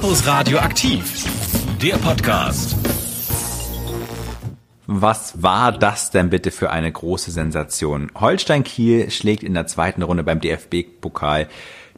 Campus Radio aktiv, der Podcast. Was war das denn bitte für eine große Sensation? Holstein Kiel schlägt in der zweiten Runde beim DFB-Pokal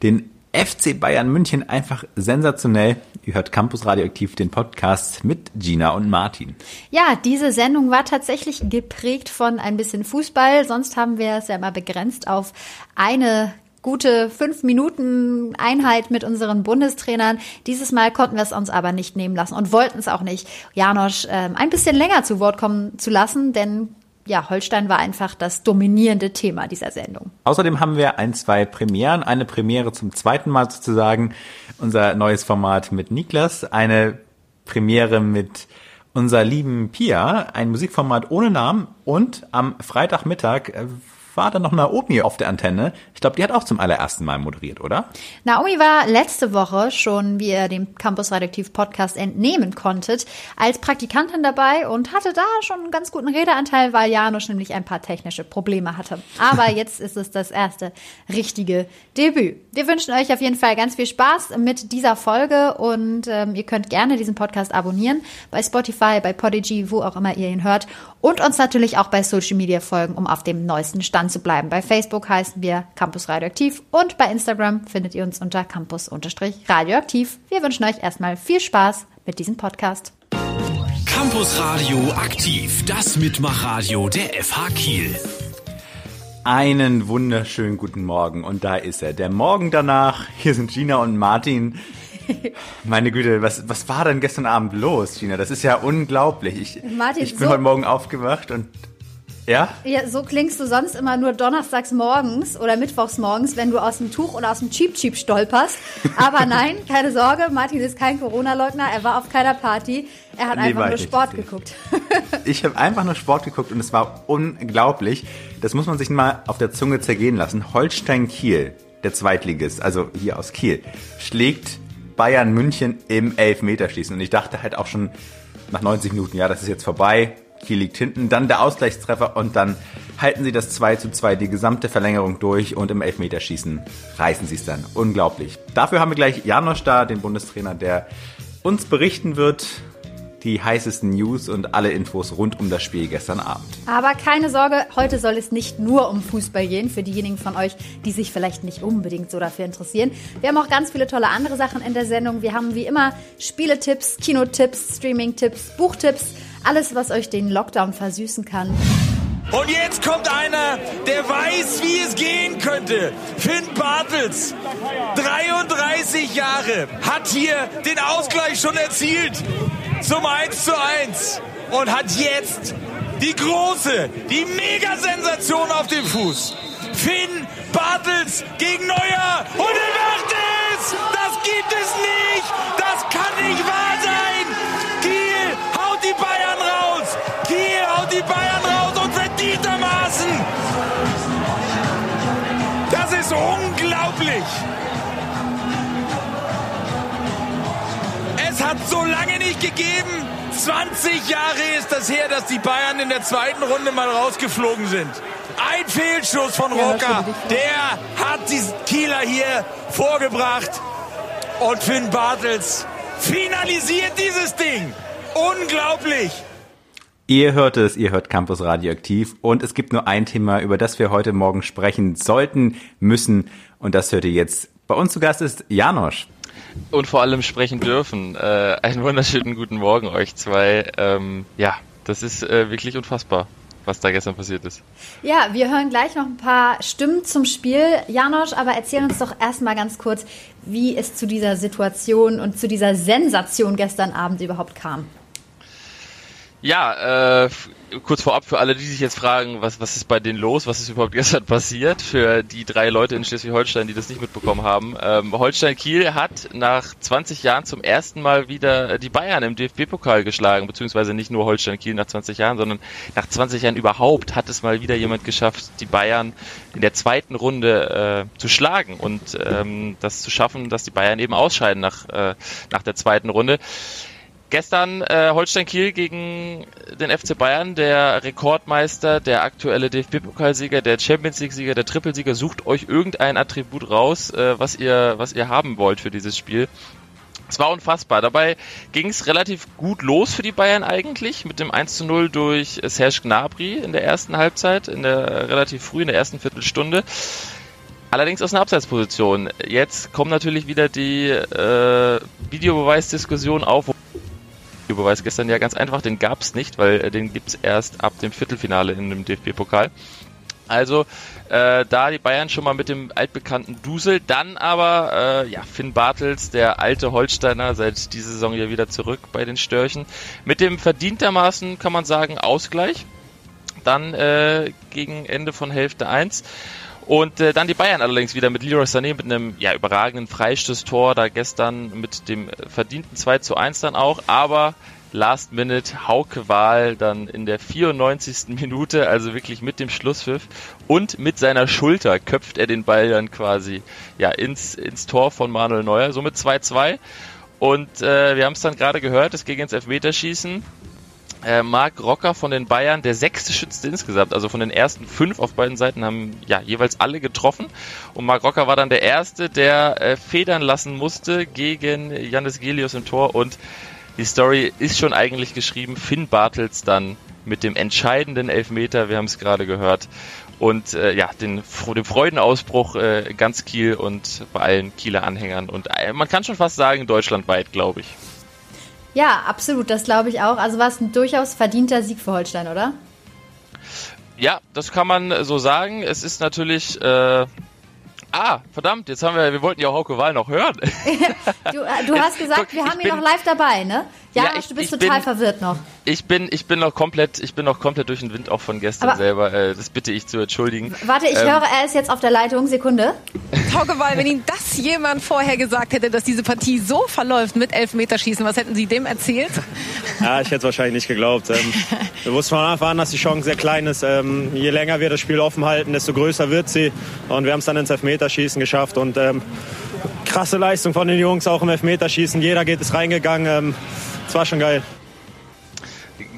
den FC Bayern München einfach sensationell. Ihr hört Campus Radioaktiv, den Podcast mit Gina und Martin. Ja, diese Sendung war tatsächlich geprägt von ein bisschen Fußball. Sonst haben wir es ja immer begrenzt auf eine gute fünf Minuten Einheit mit unseren Bundestrainern. Dieses Mal konnten wir es uns aber nicht nehmen lassen und wollten es auch nicht, Janosch äh, ein bisschen länger zu Wort kommen zu lassen, denn ja, Holstein war einfach das dominierende Thema dieser Sendung. Außerdem haben wir ein, zwei Premieren. Eine Premiere zum zweiten Mal sozusagen. Unser neues Format mit Niklas. Eine Premiere mit unserer lieben Pia. Ein Musikformat ohne Namen. Und am Freitagmittag äh, war dann noch Naomi auf der Antenne. Ich glaube, die hat auch zum allerersten Mal moderiert, oder? Naomi war letzte Woche schon, wie ihr dem Campus Radioaktiv Podcast entnehmen konntet, als Praktikantin dabei und hatte da schon einen ganz guten Redeanteil, weil Janusz nämlich ein paar technische Probleme hatte. Aber jetzt ist es das erste richtige Debüt. Wir wünschen euch auf jeden Fall ganz viel Spaß mit dieser Folge und ähm, ihr könnt gerne diesen Podcast abonnieren bei Spotify, bei Podigy, wo auch immer ihr ihn hört und uns natürlich auch bei Social Media folgen, um auf dem neuesten Stand zu bleiben. Bei Facebook heißen wir Campus Radioaktiv und bei Instagram findet ihr uns unter Campus-Radioaktiv. Wir wünschen euch erstmal viel Spaß mit diesem Podcast. Campus Radio aktiv, das Mitmachradio der FH Kiel. Einen wunderschönen guten Morgen und da ist er. Der Morgen danach. Hier sind Gina und Martin. Meine Güte, was, was war denn gestern Abend los, Gina? Das ist ja unglaublich. Ich, Martin, ich bin so- heute Morgen aufgewacht und ja, Ja, so klingst du sonst immer nur donnerstags morgens oder mittwochs morgens, wenn du aus dem Tuch oder aus dem Cheap Cheap stolperst. Aber nein, keine Sorge, Martin ist kein Corona-Leugner, er war auf keiner Party, er hat Nee, einfach nur ich nicht. Sport geguckt. ich habe einfach nur Sport geguckt und es war unglaublich. Das muss man sich mal auf der Zunge zergehen lassen. Holstein Kiel, der Zweitligist, also hier aus Kiel, schlägt Bayern München im Elfmeterschießen. Und ich dachte halt auch schon nach 90 Minuten, ja, das ist jetzt vorbei. Kiel liegt hinten, dann der Ausgleichstreffer und dann halten sie das 2 zu 2, die gesamte Verlängerung durch und im Elfmeterschießen reißen sie es dann. Unglaublich. Dafür haben wir gleich Janosch da, den Bundestrainer, der uns berichten wird, die heißesten News und alle Infos rund um das Spiel gestern Abend. Aber keine Sorge, heute soll es nicht nur um Fußball gehen, für diejenigen von euch, die sich vielleicht nicht unbedingt so dafür interessieren. Wir haben auch ganz viele tolle andere Sachen in der Sendung. Wir haben wie immer Spieletipps, Kinotipps, Streaming-Tipps, Buchtipps, alles, was euch den Lockdown versüßen kann. Und jetzt kommt einer, der weiß, wie es gehen könnte. Finn Bartels, 33 Jahre, hat hier den Ausgleich schon erzielt zum 1 zu 1 und hat jetzt die große, die Mega-Sensation auf dem Fuß. Finn Bartels gegen Neuer und er macht es! Ist unglaublich! Es hat so lange nicht gegeben. 20 Jahre ist das her, dass die Bayern in der zweiten Runde mal rausgeflogen sind. Ein Fehlschuss von Rocker. Der hat die Kieler hier vorgebracht. Und Finn Bartels finalisiert dieses Ding. Unglaublich. Ihr hört es, ihr hört Campus Radioaktiv und es gibt nur ein Thema, über das wir heute Morgen sprechen sollten, müssen und das hört ihr jetzt. Bei uns zu Gast ist Janosch. und vor allem sprechen dürfen. Äh, einen wunderschönen guten Morgen euch zwei. Ähm, ja, das ist äh, wirklich unfassbar, was da gestern passiert ist. Ja, wir hören gleich noch ein paar Stimmen zum Spiel. Janosch, aber erzähl uns doch erstmal ganz kurz, wie es zu dieser Situation und zu dieser Sensation gestern Abend überhaupt kam. Ja, äh, kurz vorab für alle, die sich jetzt fragen, was, was ist bei denen los, was ist überhaupt gestern passiert, für die drei Leute in Schleswig-Holstein, die das nicht mitbekommen haben. Ähm, Holstein-Kiel hat nach 20 Jahren zum ersten Mal wieder die Bayern im DFB-Pokal geschlagen, beziehungsweise nicht nur Holstein-Kiel nach 20 Jahren, sondern nach 20 Jahren überhaupt hat es mal wieder jemand geschafft, die Bayern in der zweiten Runde äh, zu schlagen und ähm, das zu schaffen, dass die Bayern eben ausscheiden nach, äh, nach der zweiten Runde. Gestern äh, Holstein Kiel gegen den FC Bayern, der Rekordmeister, der aktuelle DFB-Pokalsieger, der Champions League-Sieger, der Trippelsieger. Sucht euch irgendein Attribut raus, äh, was ihr was ihr haben wollt für dieses Spiel. Es war unfassbar. Dabei ging es relativ gut los für die Bayern eigentlich mit dem 1 zu 0 durch Serge Gnabry in der ersten Halbzeit, in der relativ früh in der ersten Viertelstunde. Allerdings aus einer Abseitsposition. Jetzt kommt natürlich wieder die äh, Videobeweisdiskussion auf. Videobeweis gestern ja ganz einfach, den gab es nicht, weil äh, den gibt es erst ab dem Viertelfinale in dem DFB-Pokal. Also äh, da die Bayern schon mal mit dem altbekannten Dusel, dann aber äh, ja Finn Bartels, der alte Holsteiner, seit dieser Saison ja wieder zurück bei den Störchen, mit dem verdientermaßen kann man sagen Ausgleich. Dann äh, gegen Ende von Hälfte 1. Und äh, dann die Bayern allerdings wieder mit Leroy Sané mit einem ja, überragenden Freistoßtor, da gestern mit dem verdienten 2 zu 1 dann auch, aber Last Minute Hauke Wahl dann in der 94. Minute, also wirklich mit dem Schlusspfiff und mit seiner Schulter köpft er den Ball dann quasi ja ins, ins Tor von Manuel Neuer, somit 2-2. Und äh, wir haben es dann gerade gehört, es ging ins Elfmeterschießen. Äh, Marc Rocker von den Bayern, der sechste Schütze insgesamt, also von den ersten fünf auf beiden Seiten haben ja jeweils alle getroffen. Und Marc Rocker war dann der Erste, der äh, federn lassen musste gegen Janis Gelius im Tor und die Story ist schon eigentlich geschrieben. Finn Bartels dann mit dem entscheidenden Elfmeter, wir haben es gerade gehört. Und äh, ja, den, den Freudenausbruch äh, ganz Kiel und bei allen Kieler Anhängern. Und äh, man kann schon fast sagen, deutschlandweit, glaube ich. Ja, absolut, das glaube ich auch. Also war es ein durchaus verdienter Sieg für Holstein, oder? Ja, das kann man so sagen. Es ist natürlich äh, Ah, verdammt, jetzt haben wir, wir wollten ja auch Hauke Wahl noch hören. du, äh, du hast gesagt, wir haben ihn noch live dabei, ne? Ja, ja ich, du bist total bin, verwirrt noch. Ich bin, ich bin noch komplett, ich bin noch komplett durch den Wind auch von gestern Aber selber. Äh, das bitte ich zu entschuldigen. Warte, ich ähm, höre, er ist jetzt auf der Leitung. Sekunde. Hauke Wahl, wenn Ihnen das jemand vorher gesagt hätte, dass diese Partie so verläuft mit Elfmeterschießen, was hätten Sie dem erzählt? Ja, ich hätte es wahrscheinlich nicht geglaubt. Ähm, wir wussten von Anfang an, dass die Chance sehr klein ist. Ähm, je länger wir das Spiel offen halten, desto größer wird sie. Und wir haben es dann ins Elfmeterschießen geschafft und ähm, krasse Leistung von den Jungs, auch im Elfmeterschießen. Jeder geht es reingegangen. Ähm, es war schon geil.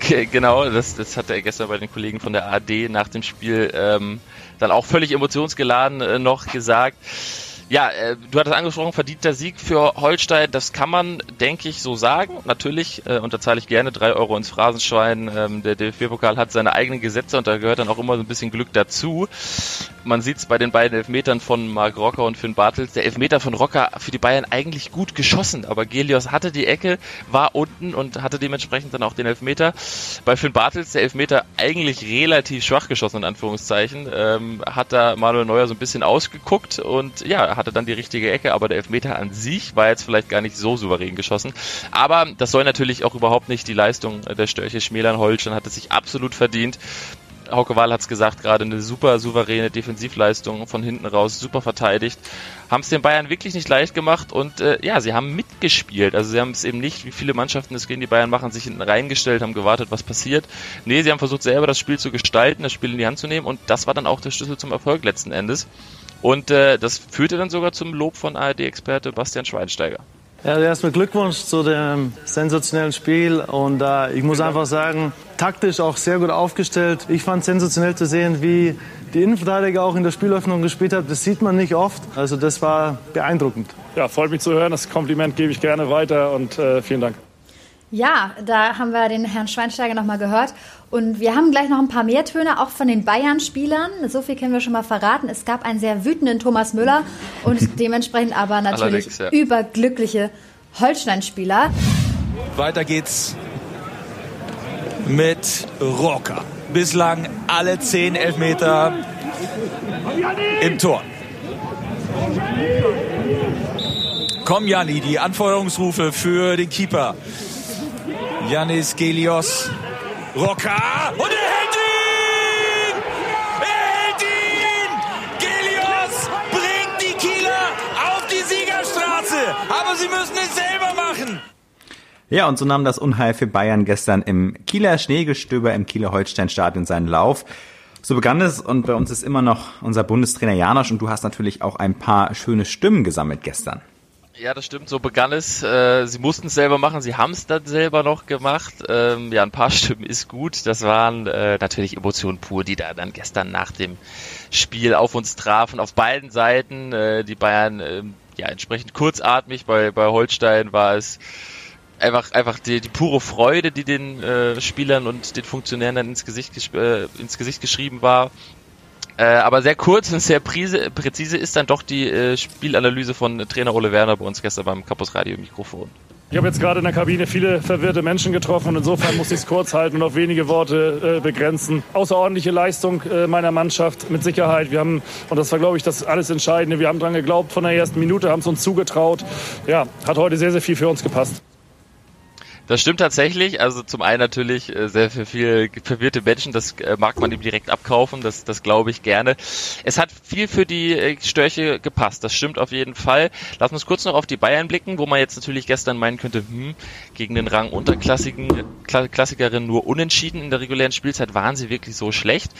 Genau, das, das hat er gestern bei den Kollegen von der AD nach dem Spiel ähm, dann auch völlig emotionsgeladen äh, noch gesagt. Ja, äh, du hattest angesprochen, verdienter Sieg für Holstein, das kann man, denke ich, so sagen. Natürlich äh, unterzahle ich gerne drei Euro ins Phrasenschwein. Ähm, der DFB-Pokal hat seine eigenen Gesetze und da gehört dann auch immer so ein bisschen Glück dazu. Man sieht es bei den beiden Elfmetern von Marc Rocker und Finn Bartels. Der Elfmeter von Rocker für die Bayern eigentlich gut geschossen, aber Gelios hatte die Ecke, war unten und hatte dementsprechend dann auch den Elfmeter. Bei Finn Bartels der Elfmeter eigentlich relativ schwach geschossen, in Anführungszeichen. Ähm, hat da Manuel Neuer so ein bisschen ausgeguckt und ja, hatte dann die richtige Ecke, aber der Elfmeter an sich war jetzt vielleicht gar nicht so souverän geschossen. Aber das soll natürlich auch überhaupt nicht die Leistung der Störche schmälern. Holstein hat es sich absolut verdient. Hauke Wahl hat es gesagt, gerade eine super souveräne Defensivleistung von hinten raus, super verteidigt. Haben es den Bayern wirklich nicht leicht gemacht und äh, ja, sie haben mitgespielt. Also sie haben es eben nicht, wie viele Mannschaften es gegen die Bayern machen, sich hinten reingestellt, haben gewartet, was passiert. Nee, sie haben versucht selber das Spiel zu gestalten, das Spiel in die Hand zu nehmen und das war dann auch der Schlüssel zum Erfolg letzten Endes. Und äh, das führte dann sogar zum Lob von ARD-Experte Bastian Schweinsteiger. Ja, erstmal Glückwunsch zu dem sensationellen Spiel und äh, ich muss einfach sagen, taktisch auch sehr gut aufgestellt. Ich fand sensationell zu sehen, wie die Innenverteidiger auch in der Spielöffnung gespielt haben. Das sieht man nicht oft. Also das war beeindruckend. Ja, freut mich zu hören. Das Kompliment gebe ich gerne weiter und äh, vielen Dank. Ja, da haben wir den Herrn Schweinsteiger nochmal gehört. Und wir haben gleich noch ein paar mehr Töne, auch von den Bayern-Spielern. So viel können wir schon mal verraten. Es gab einen sehr wütenden Thomas Müller und dementsprechend aber natürlich ja. überglückliche Holstein-Spieler. Weiter geht's mit Rocker. Bislang alle zehn Elfmeter im Tor. Komm, Janni, die Anforderungsrufe für den Keeper. Janis Gelios. Rocker. Und er hält ihn! Er hält ihn! Gelios bringt die Kieler auf die Siegerstraße. Aber sie müssen es selber machen. Ja, und so nahm das Unheil für Bayern gestern im Kieler Schneegestöber im Kieler Holstein-Stadion seinen Lauf. So begann es und bei uns ist immer noch unser Bundestrainer Janosch und du hast natürlich auch ein paar schöne Stimmen gesammelt gestern. Ja, das stimmt, so begann es. Äh, sie mussten es selber machen, sie haben es dann selber noch gemacht. Ähm, ja, ein paar Stimmen ist gut. Das waren äh, natürlich Emotionen pur, die da dann gestern nach dem Spiel auf uns trafen, auf beiden Seiten. Äh, die Bayern äh, ja, entsprechend kurzatmig. Bei, bei Holstein war es einfach, einfach die, die pure Freude, die den äh, Spielern und den Funktionären dann ins Gesicht, äh, ins Gesicht geschrieben war. Äh, aber sehr kurz und sehr präzise, präzise ist dann doch die äh, Spielanalyse von Trainer Ole Werner bei uns gestern beim Campus Radio Mikrofon. Ich habe jetzt gerade in der Kabine viele verwirrte Menschen getroffen und insofern muss ich es kurz halten und auf wenige Worte äh, begrenzen. Außerordentliche Leistung äh, meiner Mannschaft mit Sicherheit. Wir haben, und das war glaube ich das alles Entscheidende, wir haben dran geglaubt von der ersten Minute, haben es uns zugetraut. Ja, hat heute sehr, sehr viel für uns gepasst. Das stimmt tatsächlich. Also zum einen natürlich äh, sehr für viel verwirrte Menschen, das äh, mag man ihm direkt abkaufen, das, das glaube ich gerne. Es hat viel für die äh, Störche gepasst, das stimmt auf jeden Fall. Lass uns kurz noch auf die Bayern blicken, wo man jetzt natürlich gestern meinen könnte, hm, gegen den Rang unterklassigen Klassikerin nur unentschieden in der regulären Spielzeit waren sie wirklich so schlecht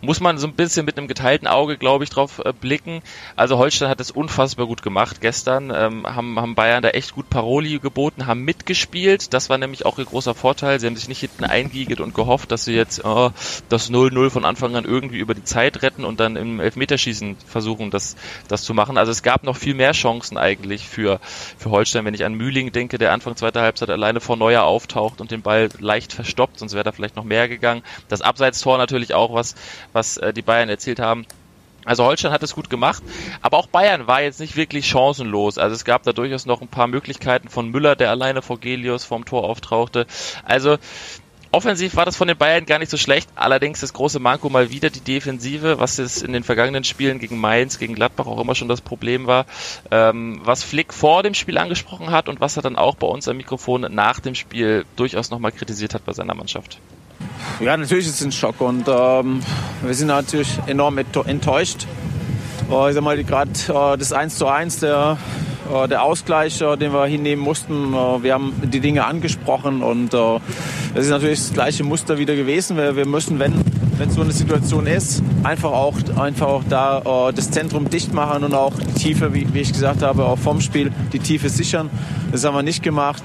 muss man so ein bisschen mit einem geteilten Auge, glaube ich, drauf äh, blicken. Also Holstein hat es unfassbar gut gemacht gestern, ähm, haben, haben Bayern da echt gut Paroli geboten, haben mitgespielt. Das war nämlich auch ihr großer Vorteil. Sie haben sich nicht hinten eingiegelt und gehofft, dass sie jetzt oh, das 0-0 von Anfang an irgendwie über die Zeit retten und dann im Elfmeterschießen versuchen, das, das zu machen. Also es gab noch viel mehr Chancen eigentlich für, für Holstein, wenn ich an Mühling denke, der Anfang zweiter Halbzeit alleine vor Neuer auftaucht und den Ball leicht verstoppt, sonst wäre da vielleicht noch mehr gegangen. Das Abseitstor natürlich auch was, was äh, die Bayern erzielt haben. Also Holstein hat es gut gemacht, aber auch Bayern war jetzt nicht wirklich chancenlos. Also es gab da durchaus noch ein paar Möglichkeiten von Müller, der alleine vor Gelius vorm Tor auftauchte. Also offensiv war das von den Bayern gar nicht so schlecht. Allerdings das große Manko mal wieder die Defensive, was jetzt in den vergangenen Spielen gegen Mainz, gegen Gladbach auch immer schon das Problem war. Ähm, was Flick vor dem Spiel angesprochen hat und was er dann auch bei uns am Mikrofon nach dem Spiel durchaus nochmal kritisiert hat bei seiner Mannschaft. Ja, natürlich ist es ein Schock und ähm, wir sind natürlich enorm enttäuscht. Äh, ich sag mal, gerade äh, das 1 zu 1, der, der Ausgleich, äh, den wir hinnehmen mussten, äh, wir haben die Dinge angesprochen und äh, das ist natürlich das gleiche Muster wieder gewesen. Wir, wir müssen, wenn, wenn so eine Situation ist, einfach auch, einfach auch da das Zentrum dicht machen und auch die Tiefe, wie, wie ich gesagt habe, auch vom Spiel die Tiefe sichern. Das haben wir nicht gemacht.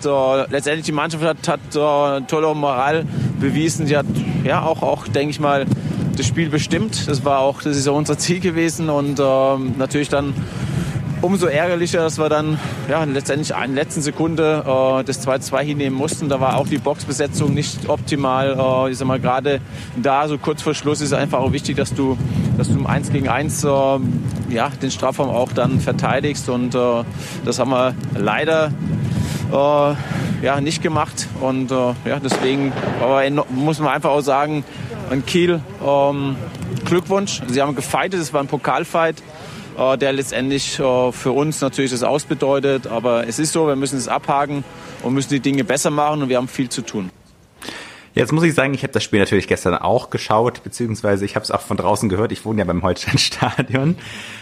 letztendlich die Mannschaft hat, hat tolle Moral bewiesen. Sie hat ja auch, auch denke ich mal, das Spiel bestimmt. Das war auch, das ist ja unser Ziel gewesen und ähm, natürlich dann umso ärgerlicher, dass wir dann ja, letztendlich in der letzten Sekunde äh, das 2-2 hinnehmen mussten. Da war auch die Boxbesetzung nicht optimal. Äh, ich sag mal, gerade da, so kurz vor Schluss, ist es einfach auch wichtig, dass du, dass du im 1 gegen 1 äh, ja, den Strafraum auch dann verteidigst. Und äh, das haben wir leider äh, ja, nicht gemacht. Und äh, ja, deswegen aber muss man einfach auch sagen, an Kiel ähm, Glückwunsch. Sie haben gefeitet, es war ein Pokalfight, der letztendlich äh, für uns natürlich das ausbedeutet. Aber es ist so, wir müssen es abhaken und müssen die Dinge besser machen und wir haben viel zu tun. Jetzt muss ich sagen, ich habe das Spiel natürlich gestern auch geschaut, beziehungsweise ich habe es auch von draußen gehört. Ich wohne ja beim Holstein-Stadion.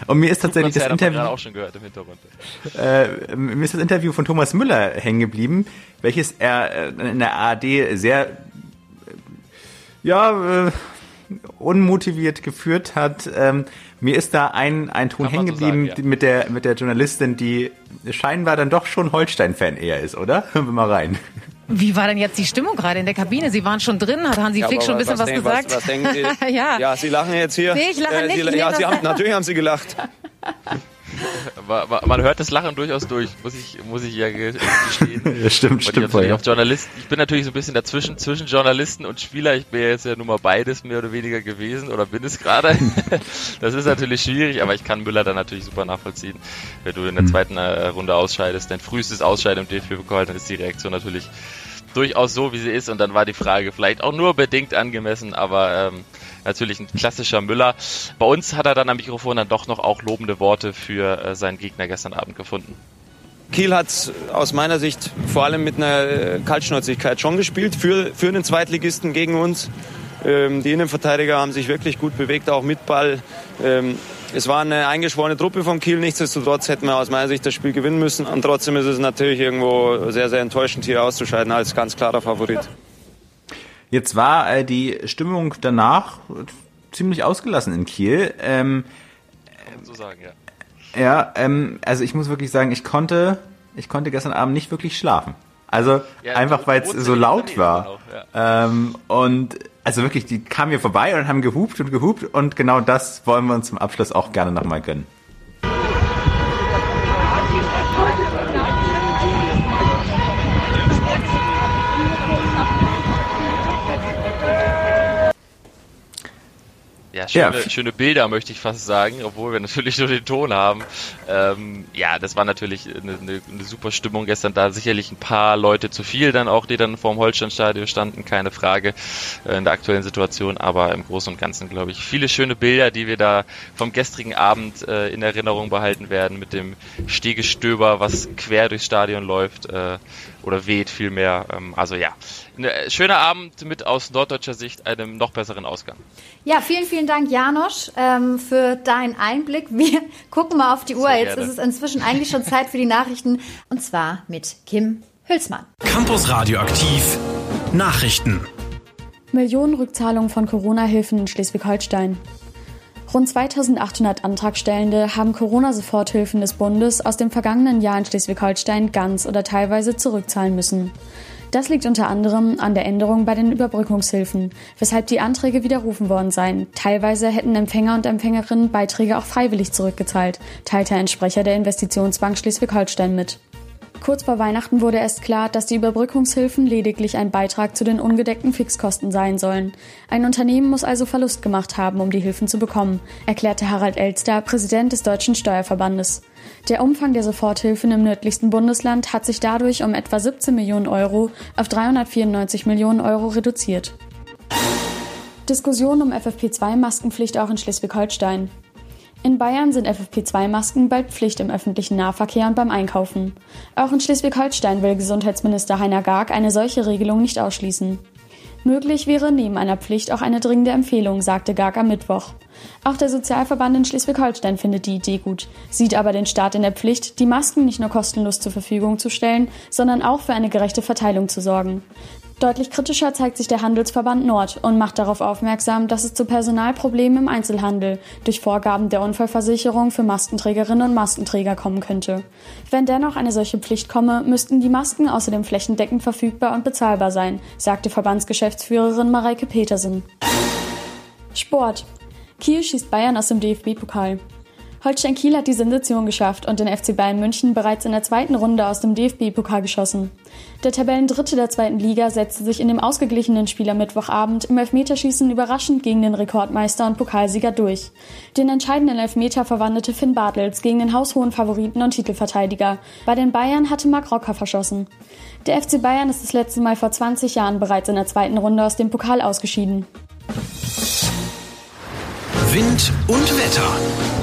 Und mir ist tatsächlich das Interview. Auch schon gehört im Hintergrund. Äh, mir ist das Interview von Thomas Müller hängen geblieben, welches er äh, in der ARD sehr, äh, ja, äh, unmotiviert geführt hat. Ähm, mir ist da ein, ein Ton hängen geblieben so sagen, ja. mit, der, mit der Journalistin, die scheinbar dann doch schon Holstein-Fan eher ist, oder? Hören wir mal rein. Wie war denn jetzt die Stimmung gerade in der Kabine? Sie waren schon drin, hat Hansi ja, Flick schon ein bisschen was, was gesagt? Was, was denken Sie? ja. ja, Sie lachen jetzt hier. Nee, ich lache äh, nicht. Sie, ja, Sie haben, natürlich haben Sie gelacht. man hört das Lachen durchaus durch, muss ich, muss ich ja gestehen. ja, stimmt, stimmt. Ich, auf Journalist, ich bin natürlich so ein bisschen dazwischen, zwischen Journalisten und Spieler. Ich bin ja jetzt ja nun mal beides mehr oder weniger gewesen oder bin es gerade. das ist natürlich schwierig, aber ich kann Müller dann natürlich super nachvollziehen. Wenn du in der hm. zweiten äh, Runde ausscheidest, dein frühestes Ausscheiden im DFB-Pokal, dann ist die Reaktion natürlich durchaus so, wie sie ist. Und dann war die Frage vielleicht auch nur bedingt angemessen, aber ähm, natürlich ein klassischer Müller. Bei uns hat er dann am Mikrofon dann doch noch auch lobende Worte für äh, seinen Gegner gestern Abend gefunden. Kiel hat aus meiner Sicht vor allem mit einer äh, Kaltschnäuzigkeit schon gespielt für, für einen Zweitligisten gegen uns. Ähm, die Innenverteidiger haben sich wirklich gut bewegt, auch mit Ball. Ähm, es war eine eingeschworene Truppe vom Kiel. Nichtsdestotrotz hätten wir aus meiner Sicht das Spiel gewinnen müssen. Und trotzdem ist es natürlich irgendwo sehr, sehr enttäuschend, hier auszuscheiden als ganz klarer Favorit. Jetzt war äh, die Stimmung danach ziemlich ausgelassen in Kiel. Ähm, so sagen, ja. Ja, ähm, also ich muss wirklich sagen, ich konnte, ich konnte gestern Abend nicht wirklich schlafen. Also ja, einfach weil es so laut war. Auch, ja. ähm, und also wirklich, die kamen hier vorbei und haben gehupt und gehupt und genau das wollen wir uns zum Abschluss auch gerne nochmal gönnen. Schöne, Ja. schöne Bilder möchte ich fast sagen, obwohl wir natürlich nur den Ton haben. Ähm, ja, das war natürlich eine, eine, eine super Stimmung gestern da. Sicherlich ein paar Leute zu viel dann auch, die dann vorm Holsteinstadion standen, keine Frage äh, in der aktuellen Situation. Aber im Großen und Ganzen, glaube ich, viele schöne Bilder, die wir da vom gestrigen Abend äh, in Erinnerung behalten werden mit dem Stegestöber, was quer durchs Stadion läuft äh, oder weht vielmehr. Ähm, also ja, ein äh, schöner Abend mit aus norddeutscher Sicht einem noch besseren Ausgang. Ja, vielen, vielen Dank, Janosch, ähm, für deinen Einblick. Wir gucken mal auf die Uhr. Jetzt ist es inzwischen eigentlich schon Zeit für die Nachrichten. Und zwar mit Kim Hülsmann. Campus Radioaktiv Nachrichten. Millionenrückzahlung von Corona-Hilfen in Schleswig-Holstein. Rund 2800 Antragstellende haben Corona-Soforthilfen des Bundes aus dem vergangenen Jahr in Schleswig-Holstein ganz oder teilweise zurückzahlen müssen. Das liegt unter anderem an der Änderung bei den Überbrückungshilfen, weshalb die Anträge widerrufen worden seien. Teilweise hätten Empfänger und Empfängerinnen Beiträge auch freiwillig zurückgezahlt, teilte ein Sprecher der Investitionsbank Schleswig-Holstein mit. Kurz vor Weihnachten wurde erst klar, dass die Überbrückungshilfen lediglich ein Beitrag zu den ungedeckten Fixkosten sein sollen. Ein Unternehmen muss also Verlust gemacht haben, um die Hilfen zu bekommen, erklärte Harald Elster, Präsident des Deutschen Steuerverbandes. Der Umfang der Soforthilfen im nördlichsten Bundesland hat sich dadurch um etwa 17 Millionen Euro auf 394 Millionen Euro reduziert. Diskussion um FFP2-Maskenpflicht auch in Schleswig-Holstein. In Bayern sind FFP2-Masken bald Pflicht im öffentlichen Nahverkehr und beim Einkaufen. Auch in Schleswig-Holstein will Gesundheitsminister Heiner Garg eine solche Regelung nicht ausschließen. Möglich wäre neben einer Pflicht auch eine dringende Empfehlung, sagte Garg am Mittwoch. Auch der Sozialverband in Schleswig-Holstein findet die Idee gut, sieht aber den Staat in der Pflicht, die Masken nicht nur kostenlos zur Verfügung zu stellen, sondern auch für eine gerechte Verteilung zu sorgen. Deutlich kritischer zeigt sich der Handelsverband Nord und macht darauf aufmerksam, dass es zu Personalproblemen im Einzelhandel durch Vorgaben der Unfallversicherung für Maskenträgerinnen und Maskenträger kommen könnte. Wenn dennoch eine solche Pflicht komme, müssten die Masken außerdem flächendeckend verfügbar und bezahlbar sein, sagte Verbandsgeschäftsführerin Mareike Petersen. Sport. Kiel schießt Bayern aus dem DFB-Pokal. Holstein Kiel hat die Sensation geschafft und den FC Bayern München bereits in der zweiten Runde aus dem DFB-Pokal geschossen. Der Tabellendritte der zweiten Liga setzte sich in dem ausgeglichenen Spiel am Mittwochabend im Elfmeterschießen überraschend gegen den Rekordmeister und Pokalsieger durch. Den entscheidenden Elfmeter verwandelte Finn Bartels gegen den haushohen Favoriten und Titelverteidiger. Bei den Bayern hatte Marc Rocker verschossen. Der FC Bayern ist das letzte Mal vor 20 Jahren bereits in der zweiten Runde aus dem Pokal ausgeschieden. Wind und Wetter.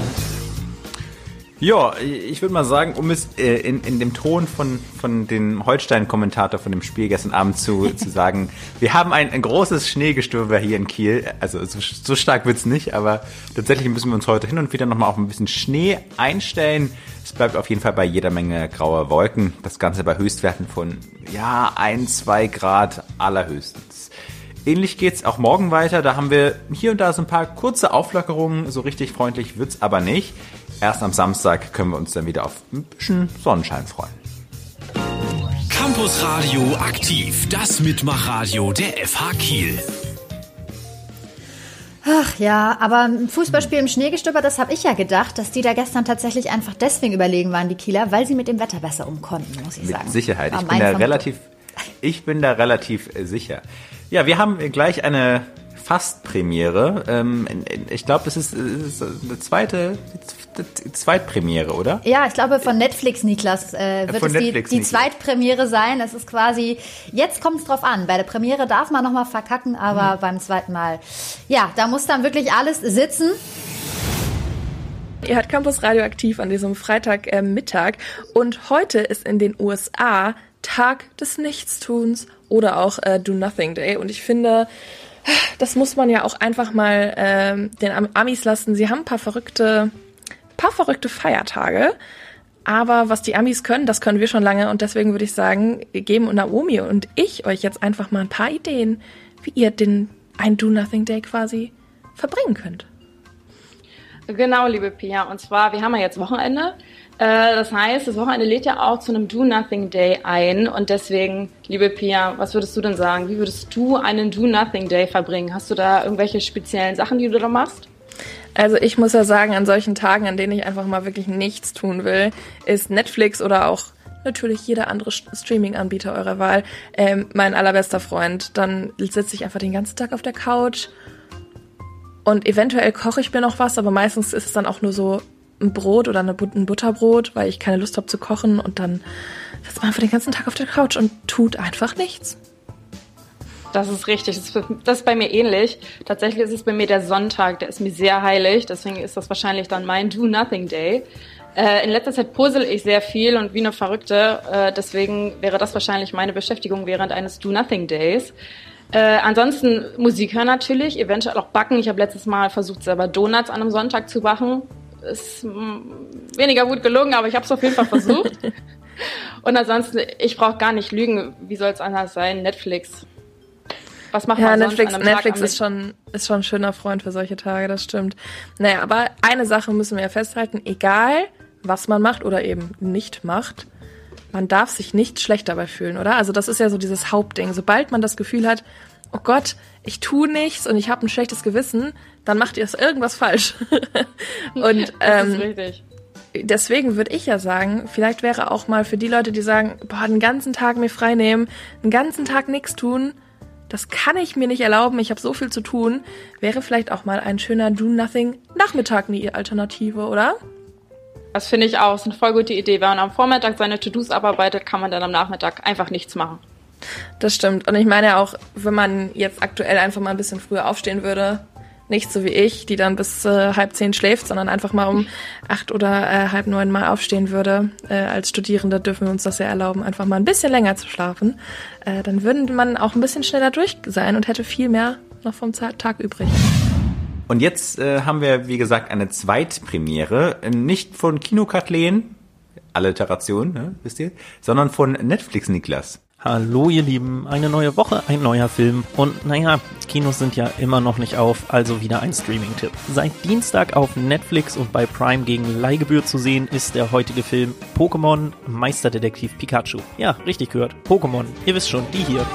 Ja, ich würde mal sagen, um es äh, in, in dem Ton von, von dem Holstein-Kommentator von dem Spiel gestern Abend zu, zu sagen, wir haben ein, ein großes Schneegestöber hier in Kiel. Also so, so stark wird's nicht, aber tatsächlich müssen wir uns heute hin und wieder nochmal auf ein bisschen Schnee einstellen. Es bleibt auf jeden Fall bei jeder Menge grauer Wolken. Das Ganze bei Höchstwerten von, ja, ein, zwei Grad allerhöchstens. Ähnlich geht's auch morgen weiter. Da haben wir hier und da so ein paar kurze Auflockerungen. So richtig freundlich wird's aber nicht. Erst am Samstag können wir uns dann wieder auf ein bisschen Sonnenschein freuen. Campus Radio aktiv, das Mitmachradio der FH Kiel. Ach ja, aber ein Fußballspiel im Schneegestöber, das habe ich ja gedacht, dass die da gestern tatsächlich einfach deswegen überlegen waren, die Kieler, weil sie mit dem Wetter besser umkonnten, muss ich Mit sagen. Sicherheit. War Ich bin da relativ, ich bin da relativ äh, sicher. Ja, wir haben gleich eine Fastpremiere. Ähm, ich glaube, das ist, es ist eine zweite, die Zweitpremiere, oder? Ja, ich glaube von Netflix, Niklas, äh, wird Von es Netflix, die, die. Zweitpremiere sein. Es ist quasi, jetzt kommt es drauf an. Bei der Premiere darf man nochmal verkacken, aber Mhm. beim zweiten Mal, ja, da muss dann wirklich alles sitzen. Ihr hört Campus Radioaktiv an diesem Freitagmittag äh, Mittag. und heute ist in den USA Tag des Nichtstuns oder auch äh, Do Nothing Day und ich finde, das muss man ja auch einfach mal ähm, den Am- Amis lassen. Sie haben ein paar verrückte, paar verrückte Feiertage. Aber was die Amis können, das können wir schon lange. Und deswegen würde ich sagen, geben Naomi und ich euch jetzt einfach mal ein paar Ideen, wie ihr den ein Do Nothing Day quasi verbringen könnt. Genau, liebe Pia. Und zwar, wir haben ja jetzt Wochenende. Äh, Das heißt, das Wochenende lädt ja auch zu einem Do Nothing Day ein. Und deswegen, liebe Pia, was würdest du denn sagen? Wie würdest du einen Do Nothing Day verbringen? Hast du da irgendwelche speziellen Sachen, die du da machst? Also ich muss ja sagen, an solchen Tagen, an denen ich einfach mal wirklich nichts tun will, ist Netflix oder auch natürlich jeder andere St- Streaming-Anbieter eurer Wahl ähm, mein allerbester Freund. Dann sitze ich einfach den ganzen Tag auf der Couch Und eventuell koche ich mir noch was, aber meistens ist es dann auch nur so ein Brot oder eine, ein Butterbrot, weil ich keine Lust habe zu kochen und dann sitzt man für den ganzen Tag auf der Couch und tut einfach nichts. Das ist richtig. Das ist, das ist bei mir ähnlich. Tatsächlich ist es bei mir der Sonntag, der ist mir sehr heilig. Deswegen ist das wahrscheinlich dann mein Do-Nothing-Day. Äh, in letzter Zeit puzzle ich sehr viel und wie eine Verrückte. Äh, deswegen wäre das wahrscheinlich meine Beschäftigung während eines Do-Nothing-Days. Äh, ansonsten Musik hören natürlich, eventuell auch backen. Ich habe letztes Mal versucht, selber Donuts an einem Sonntag zu backen. Ist mm, weniger gut gelungen, aber ich habe es auf jeden Fall versucht. und ansonsten, ich brauche gar nicht lügen. Wie soll es anders sein? Netflix. Was macht ja, man Netflix, sonst an einem Netflix Tag ist schon, ist schon ein schöner Freund für solche Tage, das stimmt. Naja, aber eine Sache müssen wir ja festhalten, egal was man macht oder eben nicht macht, man darf sich nicht schlecht dabei fühlen, oder? Also das ist ja so dieses Hauptding. Sobald man das Gefühl hat, oh Gott, ich tue nichts und ich habe ein schlechtes Gewissen, dann macht ihr irgendwas falsch. und das ist ähm, richtig. deswegen würde ich ja sagen, vielleicht wäre auch mal für die Leute, die sagen, boah, den ganzen Tag mir frei nehmen, den ganzen Tag nichts tun, das kann ich mir nicht erlauben, ich habe so viel zu tun, wäre vielleicht auch mal ein schöner Do-Nothing-Nachmittag eine Alternative, oder? Das finde ich auch. Ist eine voll gute Idee. Wenn man am Vormittag seine To-Dos abarbeitet, kann man dann am Nachmittag einfach nichts machen. Das stimmt. Und ich meine auch, wenn man jetzt aktuell einfach mal ein bisschen früher aufstehen würde, nicht so wie ich, die dann bis äh, halb zehn schläft, sondern einfach mal um acht oder äh, halb neun mal aufstehen würde. Äh, als Studierende dürfen wir uns das ja erlauben, einfach mal ein bisschen länger zu schlafen. Äh, dann würde man auch ein bisschen schneller durch sein und hätte viel mehr noch vom Tag übrig. Und jetzt äh, haben wir, wie gesagt, eine Zweitpremiere. Äh, Nicht von Kino Kathleen, Alliteration, ne, wisst ihr, sondern von Netflix Niklas. Hallo ihr Lieben, eine neue Woche, ein neuer Film und naja, Kinos sind ja immer noch nicht auf, also wieder ein Streaming-Tipp. Seit Dienstag auf Netflix und bei Prime gegen Leihgebühr zu sehen ist der heutige Film Pokémon Meisterdetektiv Pikachu. Ja, richtig gehört, Pokémon, ihr wisst schon, die hier.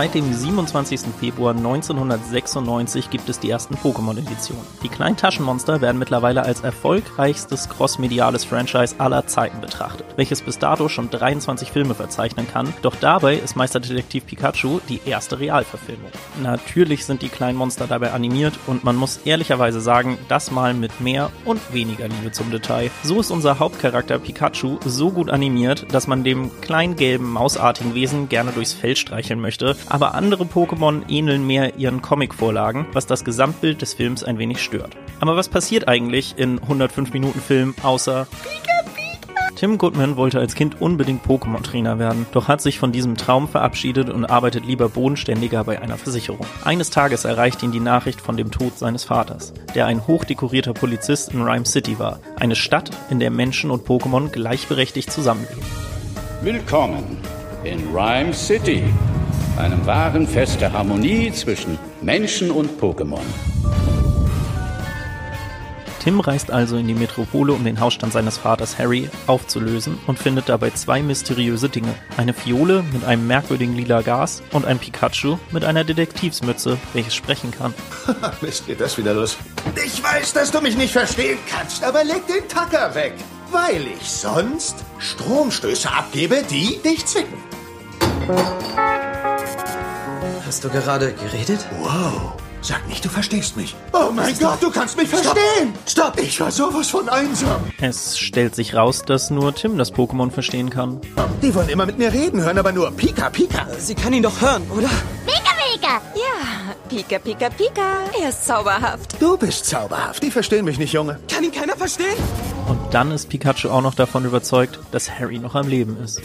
Seit dem 27. Februar 1996 gibt es die ersten Pokémon-Editionen. Die kleinen Taschenmonster werden mittlerweile als erfolgreichstes crossmediales Franchise aller Zeiten betrachtet, welches bis dato schon 23 Filme verzeichnen kann, doch dabei ist Meisterdetektiv Pikachu die erste Realverfilmung. Natürlich sind die kleinen Monster dabei animiert und man muss ehrlicherweise sagen, das mal mit mehr und weniger Liebe zum Detail. So ist unser Hauptcharakter Pikachu so gut animiert, dass man dem kleinen gelben mausartigen Wesen gerne durchs Fell streicheln möchte, aber andere Pokémon ähneln mehr ihren Comic-Vorlagen, was das Gesamtbild des Films ein wenig stört. Aber was passiert eigentlich in 105 Minuten Film außer Tim Goodman wollte als Kind unbedingt Pokémon-Trainer werden, doch hat sich von diesem Traum verabschiedet und arbeitet lieber bodenständiger bei einer Versicherung. Eines Tages erreicht ihn die Nachricht von dem Tod seines Vaters, der ein hochdekorierter Polizist in Rhyme City war, eine Stadt, in der Menschen und Pokémon gleichberechtigt zusammenleben. Willkommen in Rhyme City, einem wahren Fest der Harmonie zwischen Menschen und Pokémon. Tim reist also in die Metropole, um den Hausstand seines Vaters Harry aufzulösen und findet dabei zwei mysteriöse Dinge. Eine Fiole mit einem merkwürdigen lila Gas und ein Pikachu mit einer Detektivsmütze, welches sprechen kann. Mist, geht das wieder los. Ich weiß, dass du mich nicht verstehen kannst, aber leg den Tacker weg, weil ich sonst Stromstöße abgebe, die dich zwicken. Hast du gerade geredet? Wow. Sag nicht, du verstehst mich. Oh mein Gott, du kannst mich verstehen. Stopp. Ich war sowas von einsam. Es stellt sich raus, dass nur Tim das Pokémon verstehen kann. Die wollen immer mit mir reden, hören aber nur Pika Pika. Sie kann ihn doch hören, oder? Pika, Pika! Ja, Pika, Pika, Pika. Er ist zauberhaft. Du bist zauberhaft. Die verstehen mich nicht, Junge. Kann ihn keiner verstehen? Und dann ist Pikachu auch noch davon überzeugt, dass Harry noch am Leben ist.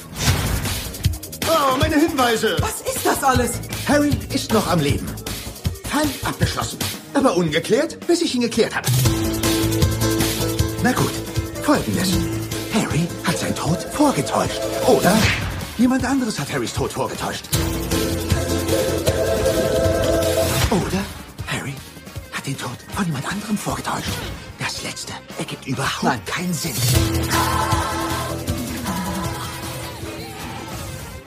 Meine Hinweise. Was ist das alles? Harry ist noch am Leben. Fall abgeschlossen. Aber ungeklärt, bis ich ihn geklärt habe. Na gut, folgendes. Harry hat seinen Tod vorgetäuscht. Oder jemand anderes hat Harrys Tod vorgetäuscht. Oder Harry hat den Tod von jemand anderem vorgetäuscht. Das letzte ergibt überhaupt Nein. keinen Sinn.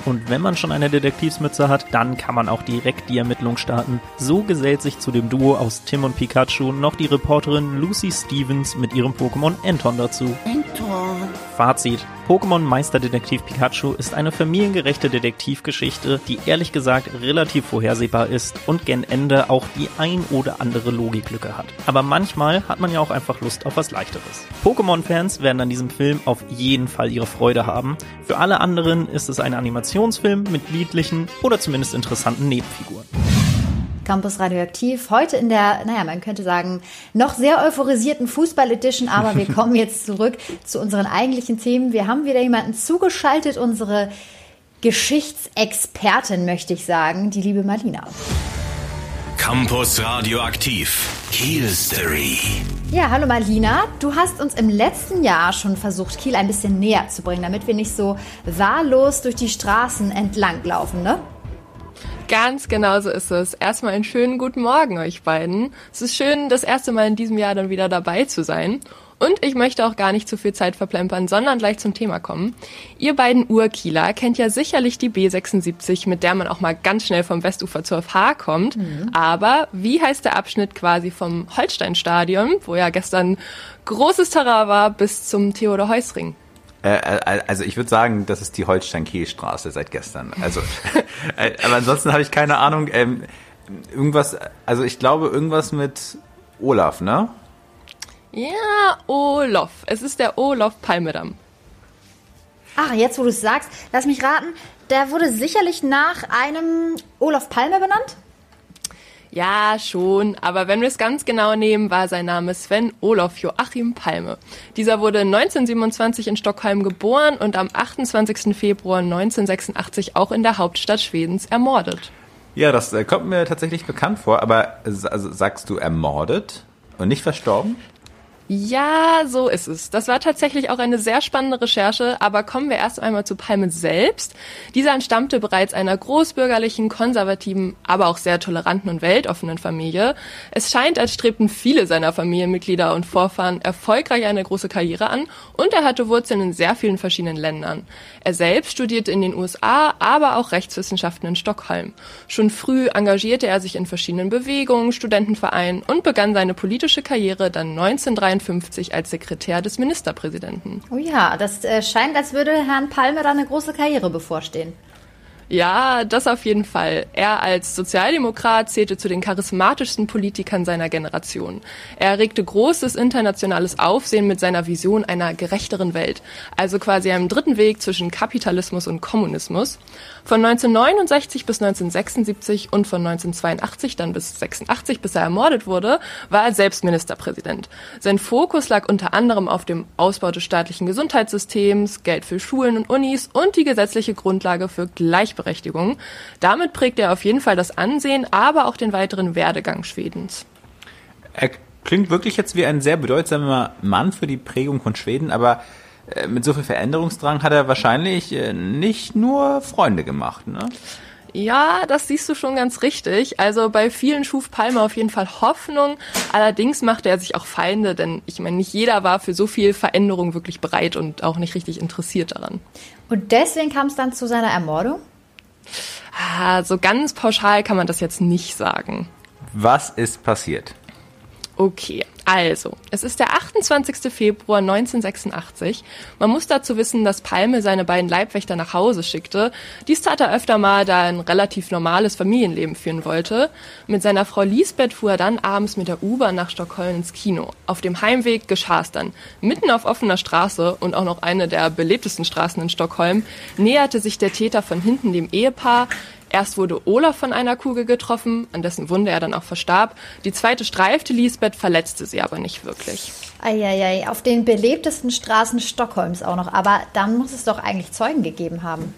Und wenn man schon eine Detektivsmütze hat, dann kann man auch direkt die Ermittlung starten. So gesellt sich zu dem Duo aus Tim und Pikachu noch die Reporterin Lucy Stevens mit ihrem Pokémon Anton dazu. Anton. Fazit. Pokémon Meisterdetektiv Pikachu ist eine familiengerechte Detektivgeschichte, die ehrlich gesagt relativ vorhersehbar ist und gen Ende auch die ein oder andere Logiklücke hat. Aber manchmal hat man ja auch einfach Lust auf was Leichteres. Pokémon-Fans werden an diesem Film auf jeden Fall ihre Freude haben. Für alle anderen ist es ein Animationsfilm mit niedlichen oder zumindest interessanten Nebenfiguren. Campus Radioaktiv. Heute in der, naja, man könnte sagen, noch sehr euphorisierten Fußball-Edition, aber wir kommen jetzt zurück zu unseren eigentlichen Themen. Wir haben wieder jemanden zugeschaltet, unsere Geschichtsexpertin, möchte ich sagen, die liebe Marlina. Campus Radioaktiv. Kiel Story. Ja, hallo Marlina. Du hast uns im letzten Jahr schon versucht, Kiel ein bisschen näher zu bringen, damit wir nicht so wahllos durch die Straßen entlang laufen, ne? Ganz genau so ist es. Erstmal einen schönen guten Morgen euch beiden. Es ist schön, das erste Mal in diesem Jahr dann wieder dabei zu sein. Und ich möchte auch gar nicht zu viel Zeit verplempern, sondern gleich zum Thema kommen. Ihr beiden Urkieler kennt ja sicherlich die B76, mit der man auch mal ganz schnell vom Westufer zur FH kommt. Mhm. Aber wie heißt der Abschnitt quasi vom Holsteinstadion, wo ja gestern großes Terrain war, bis zum Theodor-Heuss-Ring? Äh, äh, also ich würde sagen, das ist die Holstein-Kiel-Straße seit gestern. Also, äh, aber ansonsten habe ich keine Ahnung. Ähm, irgendwas, also ich glaube irgendwas mit Olaf, ne? Ja, Olof. Es ist der Olof Palmedamm. Ach, jetzt wo du es sagst, lass mich raten, der wurde sicherlich nach einem Olaf Palme benannt? Ja, schon, aber wenn wir es ganz genau nehmen, war sein Name Sven Olof Joachim Palme. Dieser wurde 1927 in Stockholm geboren und am 28. Februar 1986 auch in der Hauptstadt Schwedens ermordet. Ja, das äh, kommt mir tatsächlich bekannt vor, aber also, sagst du ermordet und nicht verstorben? Ja, so ist es. Das war tatsächlich auch eine sehr spannende Recherche, aber kommen wir erst einmal zu Palme selbst. Dieser entstammte bereits einer großbürgerlichen, konservativen, aber auch sehr toleranten und weltoffenen Familie. Es scheint, als strebten viele seiner Familienmitglieder und Vorfahren erfolgreich eine große Karriere an und er hatte Wurzeln in sehr vielen verschiedenen Ländern. Er selbst studierte in den USA, aber auch Rechtswissenschaften in Stockholm. Schon früh engagierte er sich in verschiedenen Bewegungen, Studentenvereinen und begann seine politische Karriere dann 1953 als Sekretär des Ministerpräsidenten. Oh ja, das äh, scheint, als würde Herrn Palme da eine große Karriere bevorstehen. Ja, das auf jeden Fall. Er als Sozialdemokrat zählte zu den charismatischsten Politikern seiner Generation. Er erregte großes internationales Aufsehen mit seiner Vision einer gerechteren Welt, also quasi einem dritten Weg zwischen Kapitalismus und Kommunismus. Von 1969 bis 1976 und von 1982 dann bis 86, bis er ermordet wurde, war er selbst Ministerpräsident. Sein Fokus lag unter anderem auf dem Ausbau des staatlichen Gesundheitssystems, Geld für Schulen und Unis und die gesetzliche Grundlage für Gleichberechtigung. Damit prägte er auf jeden Fall das Ansehen, aber auch den weiteren Werdegang Schwedens. Er klingt wirklich jetzt wie ein sehr bedeutsamer Mann für die Prägung von Schweden, aber äh, mit so viel Veränderungsdrang hat er wahrscheinlich äh, nicht nur Freunde gemacht, ne? Ja, das siehst du schon ganz richtig. Also bei vielen schuf Palmer auf jeden Fall Hoffnung. Allerdings machte er sich auch Feinde, denn ich meine, nicht jeder war für so viel Veränderung wirklich bereit und auch nicht richtig interessiert daran. Und deswegen kam es dann zu seiner Ermordung? Ah, so ganz pauschal kann man das jetzt nicht sagen. Was ist passiert? Okay, also, es ist der 28. Februar 1986. Man muss dazu wissen, dass Palme seine beiden Leibwächter nach Hause schickte. Dies tat er öfter mal, da er ein relativ normales Familienleben führen wollte. Mit seiner Frau Lisbeth fuhr er dann abends mit der U-Bahn nach Stockholm ins Kino. Auf dem Heimweg geschah es dann. Mitten auf offener Straße und auch noch eine der belebtesten Straßen in Stockholm näherte sich der Täter von hinten dem Ehepaar, Erst wurde Olaf von einer Kugel getroffen, an dessen Wunde er dann auch verstarb. Die zweite streifte Lisbeth, verletzte sie aber nicht wirklich. Eieiei, auf den belebtesten Straßen Stockholms auch noch. Aber dann muss es doch eigentlich Zeugen gegeben haben.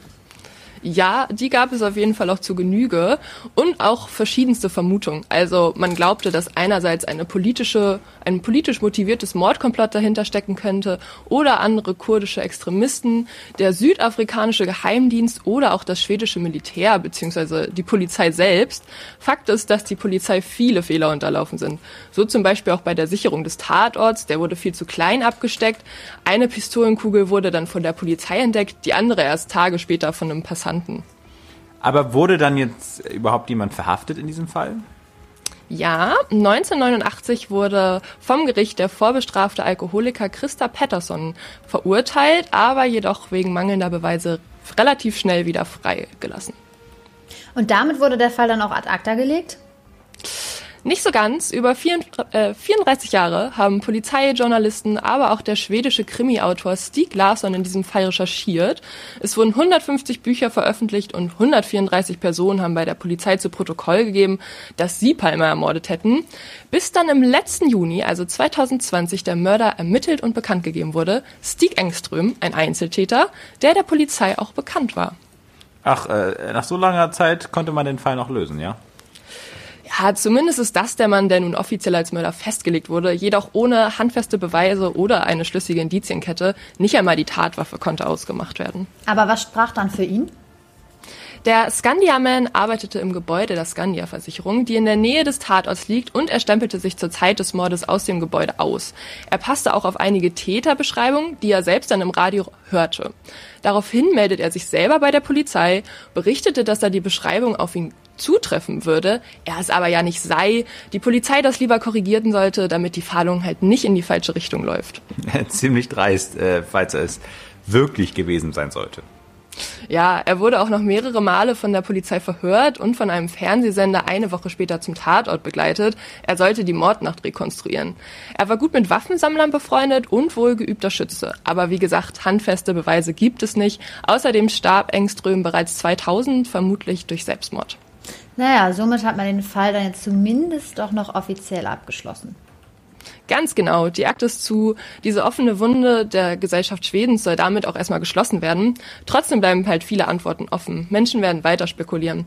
Ja, die gab es auf jeden Fall auch zu Genüge und auch verschiedenste Vermutungen. Also man glaubte, dass einerseits eine politische, ein politisch motiviertes Mordkomplott dahinter stecken könnte oder andere kurdische Extremisten, der südafrikanische Geheimdienst oder auch das schwedische Militär bzw. die Polizei selbst. Fakt ist, dass die Polizei viele Fehler unterlaufen sind. So zum Beispiel auch bei der Sicherung des Tatorts, der wurde viel zu klein abgesteckt. Eine Pistolenkugel wurde dann von der Polizei entdeckt, die andere erst Tage später von einem Passant kannten. Aber wurde dann jetzt überhaupt jemand verhaftet in diesem Fall? Ja, 1989 wurde vom Gericht der vorbestrafte Alkoholiker Christa Patterson verurteilt, aber jedoch wegen mangelnder Beweise relativ schnell wieder freigelassen. Und damit wurde der Fall dann auch ad acta gelegt? Nicht so ganz. Über 34, äh, 34 Jahre haben Polizei, Journalisten, aber auch der schwedische Krimi-Autor Stieg Larsson in diesem Fall recherchiert. Es wurden 150 Bücher veröffentlicht und 134 Personen haben bei der Polizei zu Protokoll gegeben, dass sie Palmer ermordet hätten. Bis dann im letzten Juni, also 2020, der Mörder ermittelt und bekannt gegeben wurde. Stieg Engström, ein Einzeltäter, der der Polizei auch bekannt war. Ach, äh, nach so langer Zeit konnte man den Fall noch lösen, ja? Ja, zumindest ist das der Mann, der nun offiziell als Mörder festgelegt wurde, jedoch ohne handfeste Beweise oder eine schlüssige Indizienkette. Nicht einmal die Tatwaffe konnte ausgemacht werden. Aber was sprach dann für ihn? Der Scandia-Man arbeitete im Gebäude der Scandia-Versicherung, die in der Nähe des Tatorts liegt, und er stempelte sich zur Zeit des Mordes aus dem Gebäude aus. Er passte auch auf einige Täterbeschreibungen, die er selbst dann im Radio hörte. Daraufhin meldet er sich selber bei der Polizei, berichtete, dass er die Beschreibung auf ihn zutreffen würde, er es aber ja nicht sei, die Polizei das lieber korrigieren sollte, damit die Fahndung halt nicht in die falsche Richtung läuft. Ziemlich dreist, äh, falls er es wirklich gewesen sein sollte. Ja, er wurde auch noch mehrere Male von der Polizei verhört und von einem Fernsehsender eine Woche später zum Tatort begleitet. Er sollte die Mordnacht rekonstruieren. Er war gut mit Waffensammlern befreundet und wohl geübter Schütze. Aber wie gesagt, handfeste Beweise gibt es nicht. Außerdem starb Engström bereits 2000, vermutlich durch Selbstmord. Naja, somit hat man den Fall dann jetzt zumindest doch noch offiziell abgeschlossen. Ganz genau. Die Akte ist zu. Diese offene Wunde der Gesellschaft Schwedens soll damit auch erstmal geschlossen werden. Trotzdem bleiben halt viele Antworten offen. Menschen werden weiter spekulieren.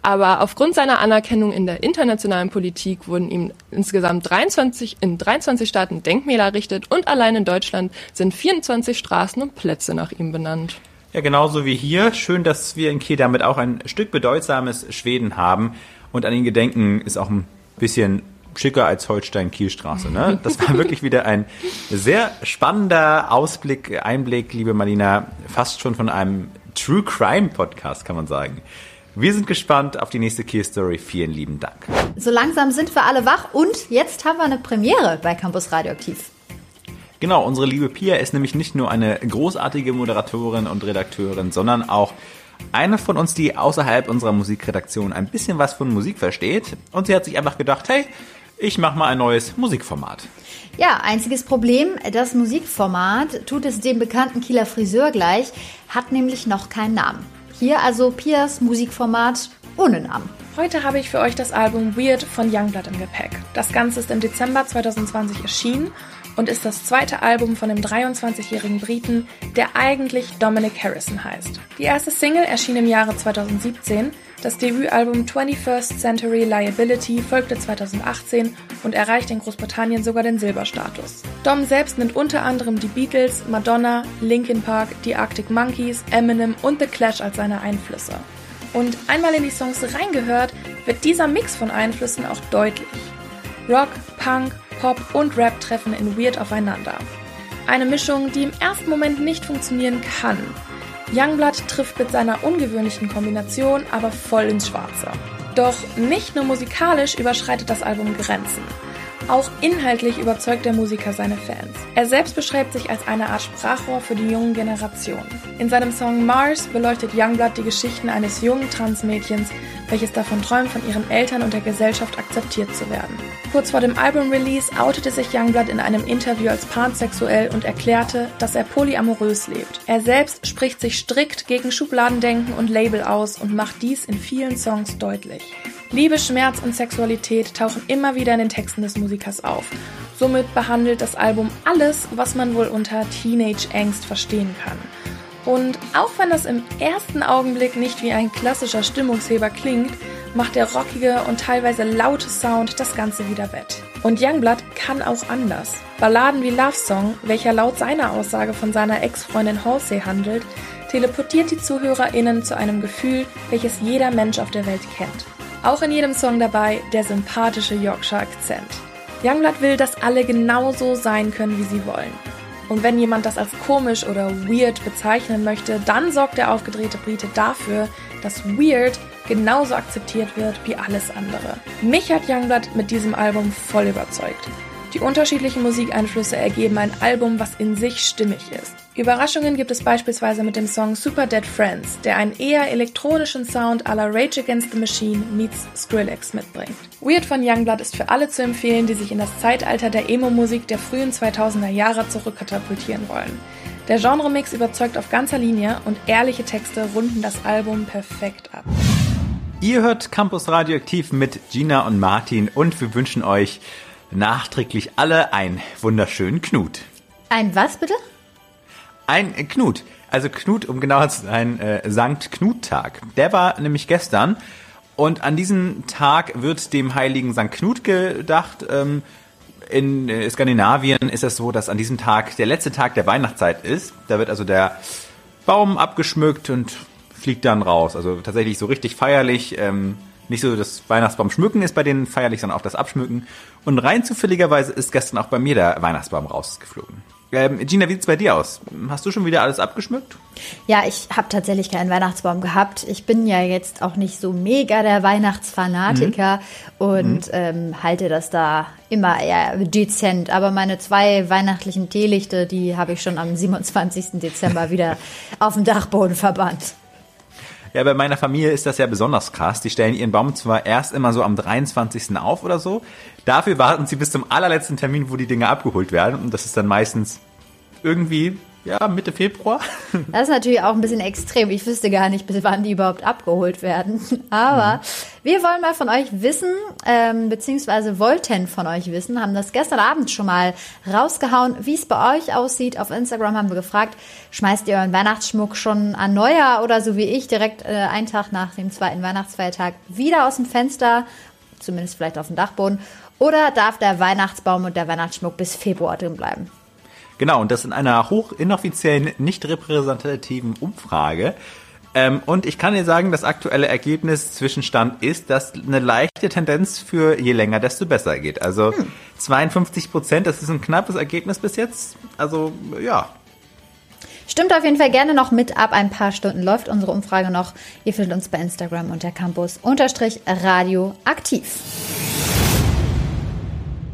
Aber aufgrund seiner Anerkennung in der internationalen Politik wurden ihm insgesamt 23, in 23 Staaten Denkmäler errichtet und allein in Deutschland sind 24 Straßen und Plätze nach ihm benannt. Ja, genauso wie hier. Schön, dass wir in Kiel damit auch ein Stück bedeutsames Schweden haben. Und an ihn gedenken ist auch ein bisschen schicker als Holstein-Kielstraße. Ne? Das war wirklich wieder ein sehr spannender Ausblick, Einblick, liebe Marlina, fast schon von einem True Crime Podcast, kann man sagen. Wir sind gespannt auf die nächste Kiel-Story. Vielen lieben Dank. So langsam sind wir alle wach und jetzt haben wir eine Premiere bei Campus Radioaktiv. Genau, unsere liebe Pia ist nämlich nicht nur eine großartige Moderatorin und Redakteurin, sondern auch eine von uns, die außerhalb unserer Musikredaktion ein bisschen was von Musik versteht. Und sie hat sich einfach gedacht, hey, ich mache mal ein neues Musikformat. Ja, einziges Problem, das Musikformat tut es dem bekannten Kieler Friseur gleich, hat nämlich noch keinen Namen. Hier also Pias Musikformat ohne Namen. Heute habe ich für euch das Album Weird von Youngblood im Gepäck. Das Ganze ist im Dezember 2020 erschienen und ist das zweite Album von dem 23-jährigen Briten, der eigentlich Dominic Harrison heißt. Die erste Single erschien im Jahre 2017, das Debütalbum 21st Century Liability folgte 2018 und erreichte in Großbritannien sogar den Silberstatus. Dom selbst nennt unter anderem die Beatles, Madonna, Linkin Park, die Arctic Monkeys, Eminem und The Clash als seine Einflüsse. Und einmal in die Songs reingehört, wird dieser Mix von Einflüssen auch deutlich. Rock, Punk, Pop und Rap treffen in Weird aufeinander. Eine Mischung, die im ersten Moment nicht funktionieren kann. Youngblood trifft mit seiner ungewöhnlichen Kombination aber voll ins Schwarze. Doch nicht nur musikalisch überschreitet das Album Grenzen. Auch inhaltlich überzeugt der Musiker seine Fans. Er selbst beschreibt sich als eine Art Sprachrohr für die jungen Generationen. In seinem Song Mars beleuchtet Youngblood die Geschichten eines jungen Transmädchens, welches davon träumt, von ihren Eltern und der Gesellschaft akzeptiert zu werden. Kurz vor dem Album-Release outete sich Youngblood in einem Interview als pansexuell und erklärte, dass er polyamorös lebt. Er selbst spricht sich strikt gegen Schubladendenken und Label aus und macht dies in vielen Songs deutlich. Liebe, Schmerz und Sexualität tauchen immer wieder in den Texten des Musikers auf. Somit behandelt das Album alles, was man wohl unter Teenage-Angst verstehen kann. Und auch wenn das im ersten Augenblick nicht wie ein klassischer Stimmungsheber klingt, macht der rockige und teilweise laute Sound das Ganze wieder wett. Und Youngblood kann auch anders. Balladen wie Love Song, welcher laut seiner Aussage von seiner Ex-Freundin Halsey handelt, teleportiert die ZuhörerInnen zu einem Gefühl, welches jeder Mensch auf der Welt kennt. Auch in jedem Song dabei der sympathische Yorkshire Akzent. Youngblood will, dass alle genauso sein können, wie sie wollen. Und wenn jemand das als komisch oder weird bezeichnen möchte, dann sorgt der aufgedrehte Brite dafür, dass weird genauso akzeptiert wird wie alles andere. Mich hat Youngblood mit diesem Album voll überzeugt. Die unterschiedlichen Musikeinflüsse ergeben ein Album, was in sich stimmig ist. Überraschungen gibt es beispielsweise mit dem Song Super Dead Friends, der einen eher elektronischen Sound à la Rage Against the Machine meets Skrillex mitbringt. Weird von Youngblood ist für alle zu empfehlen, die sich in das Zeitalter der Emo-Musik der frühen 2000er Jahre zurückkatapultieren wollen. Der Genremix überzeugt auf ganzer Linie und ehrliche Texte runden das Album perfekt ab. Ihr hört Campus Radioaktiv mit Gina und Martin und wir wünschen euch nachträglich alle einen wunderschönen Knut. Ein was bitte? Ein Knut. Also Knut, um genauer zu sein, äh, Sankt Knut-Tag. Der war nämlich gestern und an diesem Tag wird dem heiligen Sankt Knut gedacht. Ähm, in äh, Skandinavien ist es so, dass an diesem Tag der letzte Tag der Weihnachtszeit ist. Da wird also der Baum abgeschmückt und fliegt dann raus. Also tatsächlich so richtig feierlich. Ähm, nicht so das Weihnachtsbaum schmücken ist bei denen feierlich, sondern auch das Abschmücken. Und rein zufälligerweise ist gestern auch bei mir der Weihnachtsbaum rausgeflogen. Ähm, Gina, wie sieht's bei dir aus? Hast du schon wieder alles abgeschmückt? Ja, ich habe tatsächlich keinen Weihnachtsbaum gehabt. Ich bin ja jetzt auch nicht so mega der Weihnachtsfanatiker und ähm, halte das da immer eher dezent. Aber meine zwei weihnachtlichen Teelichte, die habe ich schon am 27. Dezember wieder auf dem Dachboden verbannt. Ja, bei meiner Familie ist das ja besonders krass. Die stellen ihren Baum zwar erst immer so am 23. auf oder so. Dafür warten sie bis zum allerletzten Termin, wo die Dinge abgeholt werden. Und das ist dann meistens irgendwie, ja, Mitte Februar. Das ist natürlich auch ein bisschen extrem. Ich wüsste gar nicht, bis wann die überhaupt abgeholt werden. Aber wir wollen mal von euch wissen, ähm, beziehungsweise wollten von euch wissen, haben das gestern Abend schon mal rausgehauen, wie es bei euch aussieht. Auf Instagram haben wir gefragt, schmeißt ihr euren Weihnachtsschmuck schon an Neujahr oder so wie ich direkt äh, einen Tag nach dem zweiten Weihnachtsfeiertag wieder aus dem Fenster, zumindest vielleicht auf dem Dachboden, oder darf der Weihnachtsbaum und der Weihnachtsschmuck bis Februar drin bleiben? Genau, und das in einer hoch inoffiziellen, nicht repräsentativen Umfrage. Ähm, und ich kann dir sagen, das aktuelle Ergebnis Zwischenstand ist, dass eine leichte Tendenz für je länger, desto besser geht. Also 52 Prozent, das ist ein knappes Ergebnis bis jetzt. Also ja, Stimmt auf jeden Fall gerne noch mit. Ab ein paar Stunden läuft unsere Umfrage noch. Ihr findet uns bei Instagram unter Campus unterstrich Radio aktiv.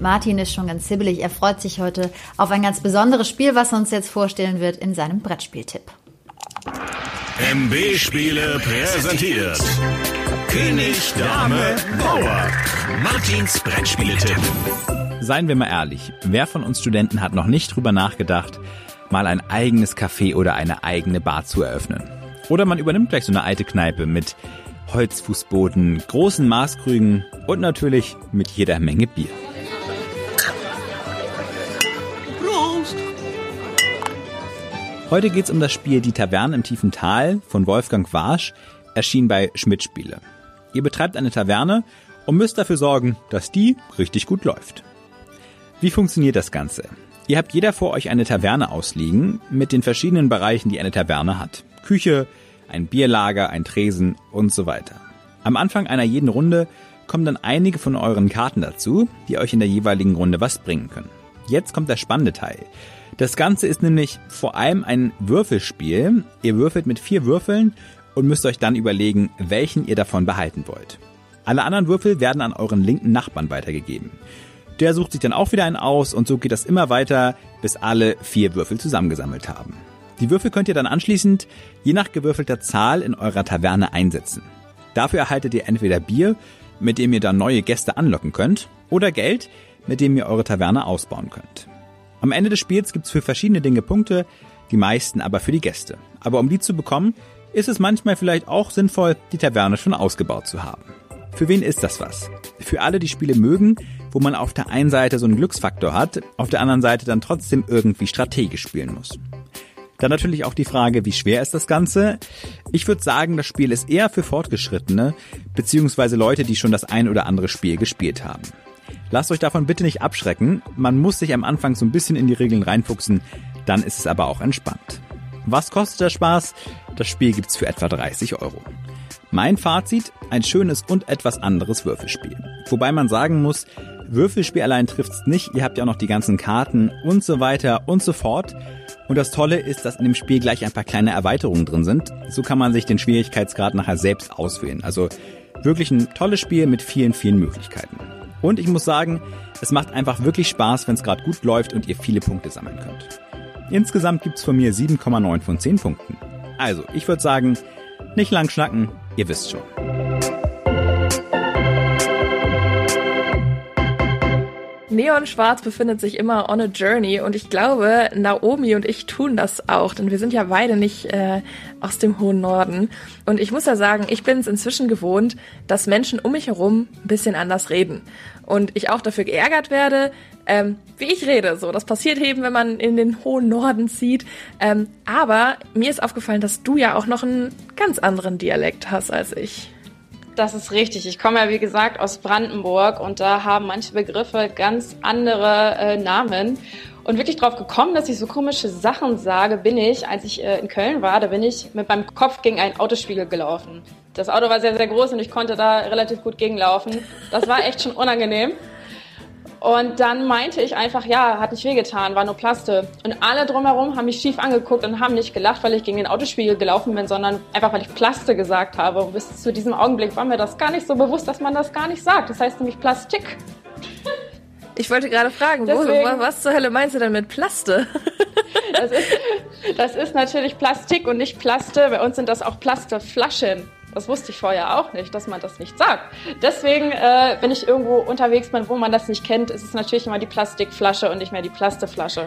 Martin ist schon ganz hibbelig. Er freut sich heute auf ein ganz besonderes Spiel, was er uns jetzt vorstellen wird in seinem Brettspieltipp. MB-Spiele präsentiert. König, Dame, Bauer. Martins Brettspieletipp. Seien wir mal ehrlich, wer von uns Studenten hat noch nicht drüber nachgedacht, mal ein eigenes Café oder eine eigene Bar zu eröffnen? Oder man übernimmt gleich so eine alte Kneipe mit Holzfußboden, großen Maßkrügen und natürlich mit jeder Menge Bier. Heute geht's um das Spiel Die Taverne im tiefen Tal von Wolfgang Warsch, erschienen bei Schmidt Spiele. Ihr betreibt eine Taverne und müsst dafür sorgen, dass die richtig gut läuft. Wie funktioniert das Ganze? Ihr habt jeder vor euch eine Taverne ausliegen mit den verschiedenen Bereichen, die eine Taverne hat. Küche, ein Bierlager, ein Tresen und so weiter. Am Anfang einer jeden Runde kommen dann einige von euren Karten dazu, die euch in der jeweiligen Runde was bringen können. Jetzt kommt der spannende Teil. Das Ganze ist nämlich vor allem ein Würfelspiel. Ihr würfelt mit vier Würfeln und müsst euch dann überlegen, welchen ihr davon behalten wollt. Alle anderen Würfel werden an euren linken Nachbarn weitergegeben. Der sucht sich dann auch wieder einen aus und so geht das immer weiter, bis alle vier Würfel zusammengesammelt haben. Die Würfel könnt ihr dann anschließend je nach gewürfelter Zahl in eurer Taverne einsetzen. Dafür erhaltet ihr entweder Bier, mit dem ihr dann neue Gäste anlocken könnt, oder Geld, mit dem ihr eure Taverne ausbauen könnt. Am Ende des Spiels gibt's für verschiedene Dinge Punkte, die meisten aber für die Gäste. Aber um die zu bekommen, ist es manchmal vielleicht auch sinnvoll, die Taverne schon ausgebaut zu haben. Für wen ist das was? Für alle, die Spiele mögen, wo man auf der einen Seite so einen Glücksfaktor hat, auf der anderen Seite dann trotzdem irgendwie strategisch spielen muss. Dann natürlich auch die Frage, wie schwer ist das Ganze? Ich würde sagen, das Spiel ist eher für Fortgeschrittene, beziehungsweise Leute, die schon das ein oder andere Spiel gespielt haben. Lasst euch davon bitte nicht abschrecken. Man muss sich am Anfang so ein bisschen in die Regeln reinfuchsen, dann ist es aber auch entspannt. Was kostet der Spaß? Das Spiel gibt's für etwa 30 Euro. Mein Fazit, ein schönes und etwas anderes Würfelspiel. Wobei man sagen muss, Würfelspiel allein trifft's nicht, ihr habt ja auch noch die ganzen Karten und so weiter und so fort. Und das Tolle ist, dass in dem Spiel gleich ein paar kleine Erweiterungen drin sind. So kann man sich den Schwierigkeitsgrad nachher selbst auswählen. Also wirklich ein tolles Spiel mit vielen, vielen Möglichkeiten. Und ich muss sagen, es macht einfach wirklich Spaß, wenn es gerade gut läuft und ihr viele Punkte sammeln könnt. Insgesamt gibt's von mir 7,9 von 10 Punkten. Also, ich würde sagen, nicht lang schnacken, ihr wisst schon. Neon Schwarz befindet sich immer on a journey und ich glaube, Naomi und ich tun das auch, denn wir sind ja beide nicht äh, aus dem hohen Norden. Und ich muss ja sagen, ich bin es inzwischen gewohnt, dass Menschen um mich herum ein bisschen anders reden. Und ich auch dafür geärgert werde, ähm, wie ich rede. So, das passiert eben, wenn man in den hohen Norden zieht. Ähm, aber mir ist aufgefallen, dass du ja auch noch einen ganz anderen Dialekt hast als ich. Das ist richtig. Ich komme ja, wie gesagt, aus Brandenburg und da haben manche Begriffe ganz andere äh, Namen. Und wirklich drauf gekommen, dass ich so komische Sachen sage, bin ich, als ich äh, in Köln war, da bin ich mit meinem Kopf gegen einen Autospiegel gelaufen. Das Auto war sehr, sehr groß und ich konnte da relativ gut gegenlaufen. Das war echt schon unangenehm. Und dann meinte ich einfach, ja, hat nicht wehgetan, war nur Plaste. Und alle drumherum haben mich schief angeguckt und haben nicht gelacht, weil ich gegen den Autospiegel gelaufen bin, sondern einfach, weil ich Plaste gesagt habe. Und bis zu diesem Augenblick war mir das gar nicht so bewusst, dass man das gar nicht sagt. Das heißt nämlich Plastik. Ich wollte gerade fragen, wo, Deswegen- was zur Hölle meinst du denn mit Plaste? Das ist, das ist natürlich Plastik und nicht Plaste. Bei uns sind das auch Plasteflaschen. Das wusste ich vorher auch nicht, dass man das nicht sagt. Deswegen, äh, wenn ich irgendwo unterwegs bin, wo man das nicht kennt, ist es natürlich immer die Plastikflasche und nicht mehr die Plasteflasche.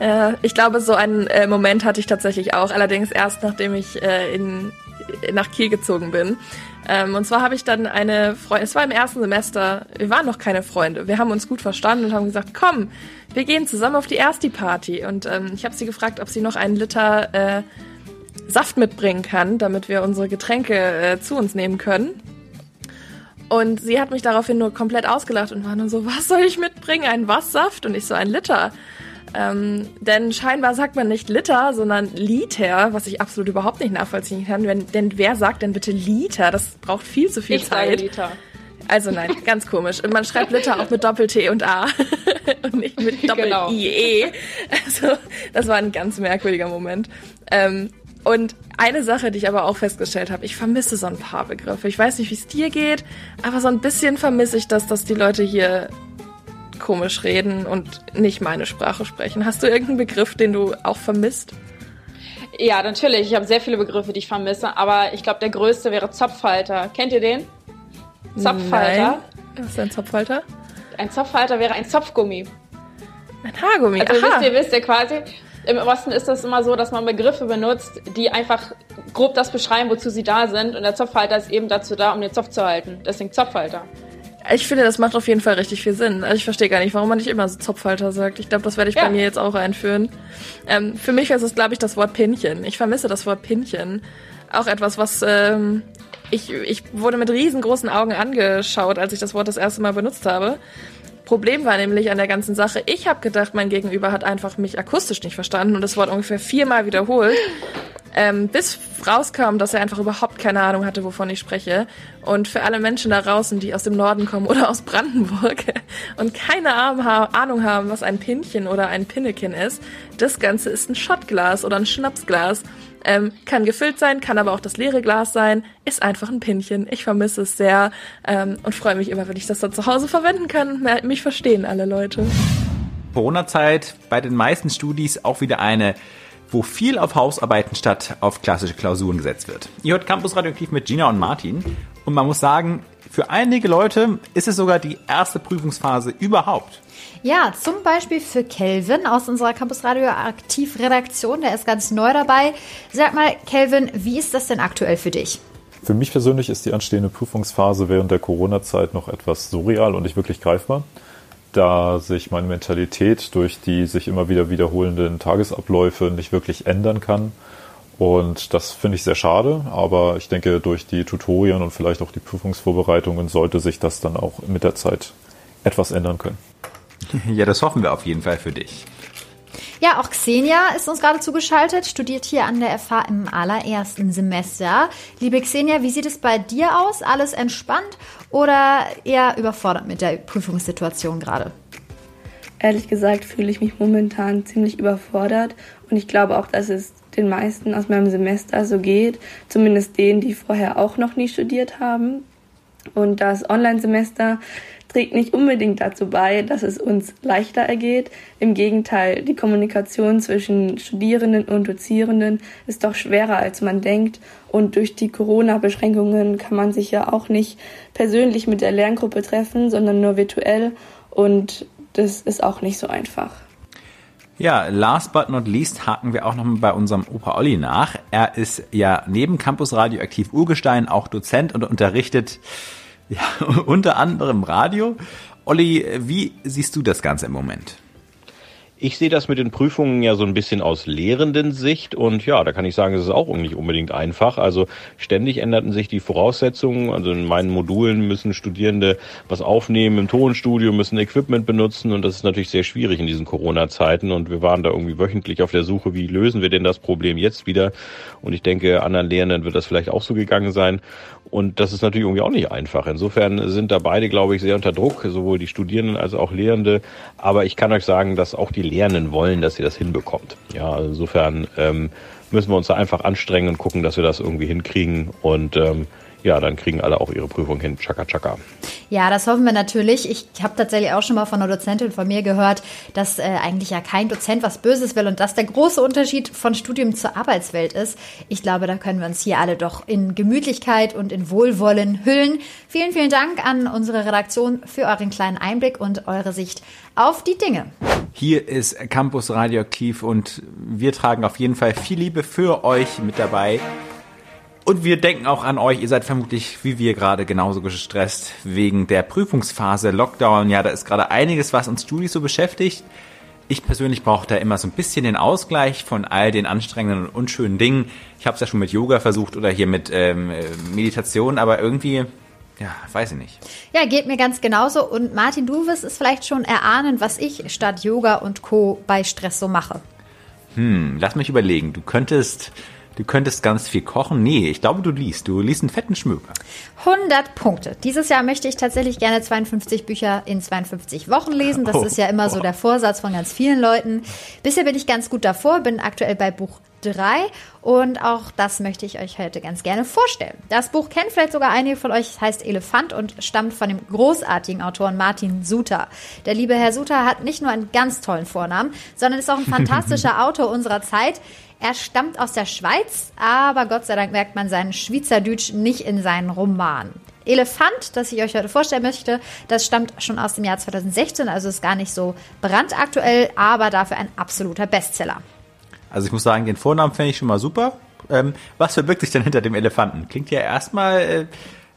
Äh, ich glaube, so einen äh, Moment hatte ich tatsächlich auch, allerdings erst nachdem ich äh, in, nach Kiel gezogen bin. Ähm, und zwar habe ich dann eine Freundin, es war im ersten Semester, wir waren noch keine Freunde, wir haben uns gut verstanden und haben gesagt, komm, wir gehen zusammen auf die Ersti-Party. Und ähm, ich habe sie gefragt, ob sie noch einen Liter äh, Saft mitbringen kann, damit wir unsere Getränke äh, zu uns nehmen können. Und sie hat mich daraufhin nur komplett ausgelacht und war nur so, was soll ich mitbringen? Ein was Saft? Und ich so, ein Liter. Ähm, denn scheinbar sagt man nicht Liter, sondern Liter, was ich absolut überhaupt nicht nachvollziehen kann. Wenn, denn wer sagt denn bitte Liter? Das braucht viel zu viel Ich sage Zeit. Liter. Also nein, ganz komisch. Und man schreibt Liter auch mit Doppel-T und A und nicht mit Genau. Doppel-I-E. Also das war ein ganz merkwürdiger Moment. Ähm, und eine Sache, die ich aber auch festgestellt habe, ich vermisse so ein paar Begriffe. Ich weiß nicht, wie es dir geht, aber so ein bisschen vermisse ich das, dass die Leute hier komisch reden und nicht meine Sprache sprechen. Hast du irgendeinen Begriff, den du auch vermisst? Ja, natürlich. Ich habe sehr viele Begriffe, die ich vermisse, aber ich glaube, der größte wäre Zopfhalter. Kennt ihr den? Zopfhalter. Nein. Was ist ein Zopfhalter? Ein Zopfhalter wäre ein Zopfgummi. Ein Haargummi. Also Aha. wisst ihr, wisst ihr quasi, im Osten ist das immer so, dass man Begriffe benutzt, die einfach grob das beschreiben, wozu sie da sind. Und der Zopfhalter ist eben dazu da, um den Zopf zu halten. Deswegen Zopfhalter. Ich finde, das macht auf jeden Fall richtig viel Sinn. Also ich verstehe gar nicht, warum man nicht immer so Zopfhalter sagt. Ich glaube, das werde ich Ja. bei mir jetzt auch einführen. Ähm, für mich ist es, glaube ich, das Wort Pinchen. Ich vermisse das Wort Pinchen. Auch etwas, was ähm, ich, ich wurde mit riesengroßen Augen angeschaut, als ich das Wort das erste Mal benutzt habe. Problem war nämlich an der ganzen Sache, ich habe gedacht, mein Gegenüber hat einfach mich akustisch nicht verstanden und das Wort ungefähr viermal wiederholt, ähm, bis rauskam, dass er einfach überhaupt keine Ahnung hatte, wovon ich spreche. Und für alle Menschen da draußen, die aus dem Norden kommen oder aus Brandenburg und keine Ahnung ha- Ahnung haben, was ein Pinchen oder ein Pinneken ist, das Ganze ist ein Schottglas oder ein Schnapsglas. Ähm, kann gefüllt sein, kann aber auch das leere Glas sein, ist einfach ein Pinchen. Ich vermisse es sehr ähm, und freue mich immer, wenn ich das dann zu Hause verwenden kann. Mich verstehen alle Leute. Corona-Zeit bei den meisten Studis auch wieder eine, wo viel auf Hausarbeiten statt auf klassische Klausuren gesetzt wird. Ihr hört Campus Radioaktiv mit Gina und Martin und man muss sagen, für einige Leute ist es sogar die erste Prüfungsphase überhaupt. Ja, zum Beispiel für Kelvin aus unserer Campus Radio Aktiv Redaktion. Der ist ganz neu dabei. Sag mal, Kelvin, wie ist das denn aktuell für dich? Für mich persönlich ist die anstehende Prüfungsphase während der Corona-Zeit noch etwas surreal und nicht wirklich greifbar, da sich meine Mentalität durch die sich immer wieder wiederholenden Tagesabläufe nicht wirklich ändern kann. Und das finde ich sehr schade, aber ich denke, durch die Tutorien und vielleicht auch die Prüfungsvorbereitungen sollte sich das dann auch mit der Zeit etwas ändern können. Ja, das hoffen wir auf jeden Fall für dich. Ja, auch Xenia ist uns gerade zugeschaltet, studiert hier an der FH im allerersten Semester. Liebe Xenia, wie sieht es bei dir aus? Alles entspannt oder eher überfordert mit der Prüfungssituation gerade? Ehrlich gesagt fühle ich mich momentan ziemlich überfordert und ich glaube auch, dass es den meisten aus meinem Semester so geht, zumindest denen, die vorher auch noch nie studiert haben. Und das Online-Semester trägt nicht unbedingt dazu bei, dass es uns leichter ergeht. Im Gegenteil, die Kommunikation zwischen Studierenden und Dozierenden ist doch schwerer, als man denkt. Und durch die Corona-Beschränkungen kann man sich ja auch nicht persönlich mit der Lerngruppe treffen, sondern nur virtuell. Und das ist auch nicht so einfach. Ja, last but not least haken wir auch noch mal bei unserem Opa Olli nach. Er ist ja neben Campus Radioaktiv Urgestein auch Dozent und unterrichtet ja, unter anderem Radio. Olli, wie siehst du das Ganze im Moment? Ich sehe das mit den Prüfungen ja so ein bisschen aus lehrenden Sicht und ja, da kann ich sagen, es ist auch nicht unbedingt einfach. Also ständig änderten sich die Voraussetzungen. Also in meinen Modulen müssen Studierende was aufnehmen im Tonstudio, müssen Equipment benutzen und das ist natürlich sehr schwierig in diesen Corona-Zeiten und wir waren da irgendwie wöchentlich auf der Suche, wie lösen wir denn das Problem jetzt wieder? Und ich denke, anderen Lehrenden wird das vielleicht auch so gegangen sein. Und das ist natürlich irgendwie auch nicht einfach. Insofern sind da beide, glaube ich, sehr unter Druck, sowohl die Studierenden als auch Lehrende. Aber ich kann euch sagen, dass auch die Lehrenden wollen, dass ihr das hinbekommt. Ja, also insofern ähm, müssen wir uns da einfach anstrengen und gucken, dass wir das irgendwie hinkriegen. Und ähm, ja, dann kriegen alle auch ihre Prüfung hin. Chaka, chaka. Ja, das hoffen wir natürlich. Ich habe tatsächlich auch schon mal von einer Dozentin von mir gehört, dass äh, eigentlich ja kein Dozent was Böses will und dass der große Unterschied von Studium zur Arbeitswelt ist. Ich glaube, da können wir uns hier alle doch in Gemütlichkeit und in Wohlwollen hüllen. Vielen, vielen Dank an unsere Redaktion für euren kleinen Einblick und eure Sicht auf die Dinge. Hier ist Campus Radioaktiv und wir tragen auf jeden Fall viel Liebe für euch mit dabei. Und wir denken auch an euch. Ihr seid vermutlich wie wir gerade genauso gestresst wegen der Prüfungsphase, Lockdown. Ja, da ist gerade einiges, was uns Studis so beschäftigt. Ich persönlich brauche da immer so ein bisschen den Ausgleich von all den anstrengenden und unschönen Dingen. Ich habe es ja schon mit Yoga versucht oder hier mit ähm, Meditation, aber irgendwie, ja, weiß ich nicht. Ja, geht mir ganz genauso. Und Martin, du wirst es vielleicht schon erahnen, was ich statt Yoga und Co. bei Stress so mache. Hm, lass mich überlegen. Du könntest Du könntest ganz viel kochen. Nee, ich glaube, du liest. Du liest einen fetten Schmöker. 100 Punkte. Dieses Jahr möchte ich tatsächlich gerne 52 Bücher in 52 Wochen lesen. Das Oh, ist ja immer so der Vorsatz von ganz vielen Leuten. Bisher bin ich ganz gut davor, bin aktuell bei Buch 3 und auch das möchte ich euch heute ganz gerne vorstellen. Das Buch kennt vielleicht sogar einige von euch, es heißt Elefant und stammt von dem großartigen Autoren Martin Suter. Der liebe Herr Suter hat nicht nur einen ganz tollen Vornamen, sondern ist auch ein fantastischer Autor unserer Zeit. Er stammt aus der Schweiz, aber Gott sei Dank merkt man seinen Schweizerdeutsch nicht in seinen Romanen. Elefant, das ich euch heute vorstellen möchte, das stammt schon aus dem Jahr 2016, also ist gar nicht so brandaktuell, aber dafür ein absoluter Bestseller. Also ich muss sagen, den Vornamen finde ich schon mal super. Ähm, was verbirgt sich denn hinter dem Elefanten? Klingt ja erstmal äh,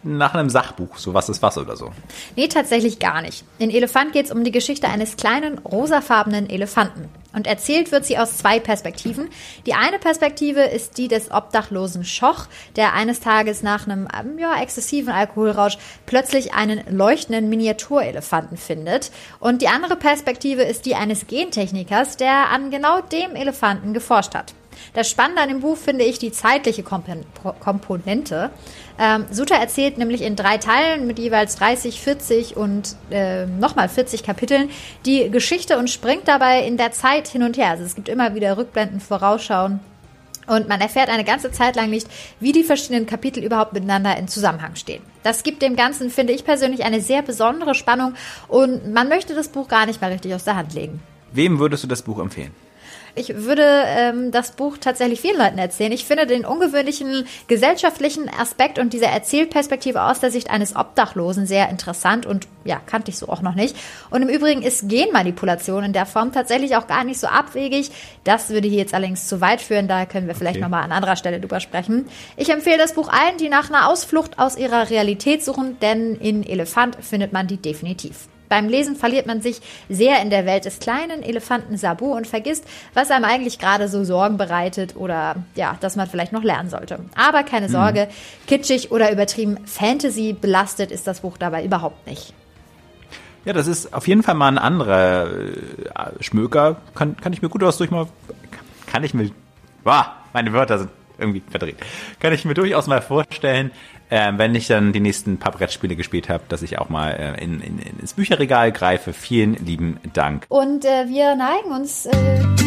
nach einem Sachbuch, so was ist was oder so. Nee, tatsächlich gar nicht. In Elefant geht es um die Geschichte eines kleinen, rosafarbenen Elefanten. Und erzählt wird sie aus zwei Perspektiven. Die eine Perspektive ist die des obdachlosen Schoch, der eines Tages nach einem ähm, ja, exzessiven Alkoholrausch plötzlich einen leuchtenden Miniaturelefanten findet. Und die andere Perspektive ist die eines Gentechnikers, der an genau dem Elefanten geforscht hat. Das Spannende an dem Buch finde ich die zeitliche Komponente. Ähm, Suter erzählt nämlich in drei Teilen mit jeweils 30, 40 und äh, nochmal 40 Kapiteln die Geschichte und springt dabei in der Zeit hin und her. Also es gibt immer wieder Rückblenden, Vorausschauen. Und man erfährt eine ganze Zeit lang nicht, wie die verschiedenen Kapitel überhaupt miteinander in Zusammenhang stehen. Das gibt dem Ganzen, finde ich persönlich, eine sehr besondere Spannung und man möchte das Buch gar nicht mal richtig aus der Hand legen. Wem würdest du das Buch empfehlen? Ich würde ähm, das Buch tatsächlich vielen Leuten erzählen. Ich finde den ungewöhnlichen gesellschaftlichen Aspekt und diese Erzählperspektive aus der Sicht eines Obdachlosen sehr interessant und ja, kannte ich so auch noch nicht. Und im Übrigen ist Genmanipulation in der Form tatsächlich auch gar nicht so abwegig. Das würde hier jetzt allerdings zu weit führen, da können wir vielleicht Okay. nochmal an anderer Stelle drüber sprechen. Ich empfehle das Buch allen, die nach einer Ausflucht aus ihrer Realität suchen, denn in Elefant findet man die definitiv. Beim Lesen verliert man sich sehr in der Welt des kleinen Elefanten Sabu und vergisst, was einem eigentlich gerade so Sorgen bereitet oder ja, dass man vielleicht noch lernen sollte. Aber keine Mhm. Sorge, kitschig oder übertrieben Fantasy belastet ist das Buch dabei überhaupt nicht. Ja, das ist auf jeden Fall mal ein anderer äh, Schmöker. Kann, kann ich mir gut aus durch mal. Kann ich mir. Wow, meine Wörter sind irgendwie verdreht. Kann ich mir durchaus mal vorstellen, äh, wenn ich dann die nächsten paar Brettspiele gespielt habe, dass ich auch mal äh, in, in, ins Bücherregal greife. Vielen lieben Dank. Und äh, wir neigen uns äh,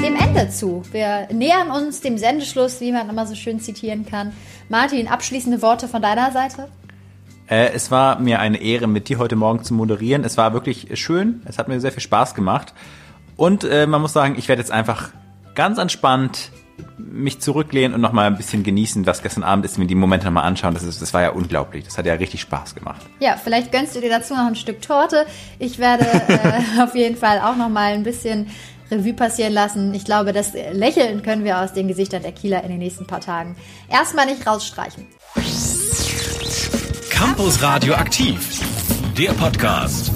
dem Ende zu. Wir nähern uns dem Sendeschluss, wie man immer so schön zitieren kann. Martin, abschließende Worte von deiner Seite? Äh, es war mir eine Ehre, mit dir heute Morgen zu moderieren. Es war wirklich schön. Es hat mir sehr viel Spaß gemacht. Und äh, man muss sagen, ich werde jetzt einfach ganz entspannt mich zurücklehnen und nochmal ein bisschen genießen, was gestern Abend ist, mir die Momente nochmal anschauen. Das, ist, das war ja unglaublich. Das hat ja richtig Spaß gemacht. Ja, vielleicht gönnst du dir dazu noch ein Stück Torte. Ich werde äh, auf jeden Fall auch nochmal ein bisschen Revue passieren lassen. Ich glaube, das Lächeln können wir aus den Gesichtern der Kieler in den nächsten paar Tagen erstmal nicht rausstreichen. Campus Radio aktiv, der Podcast.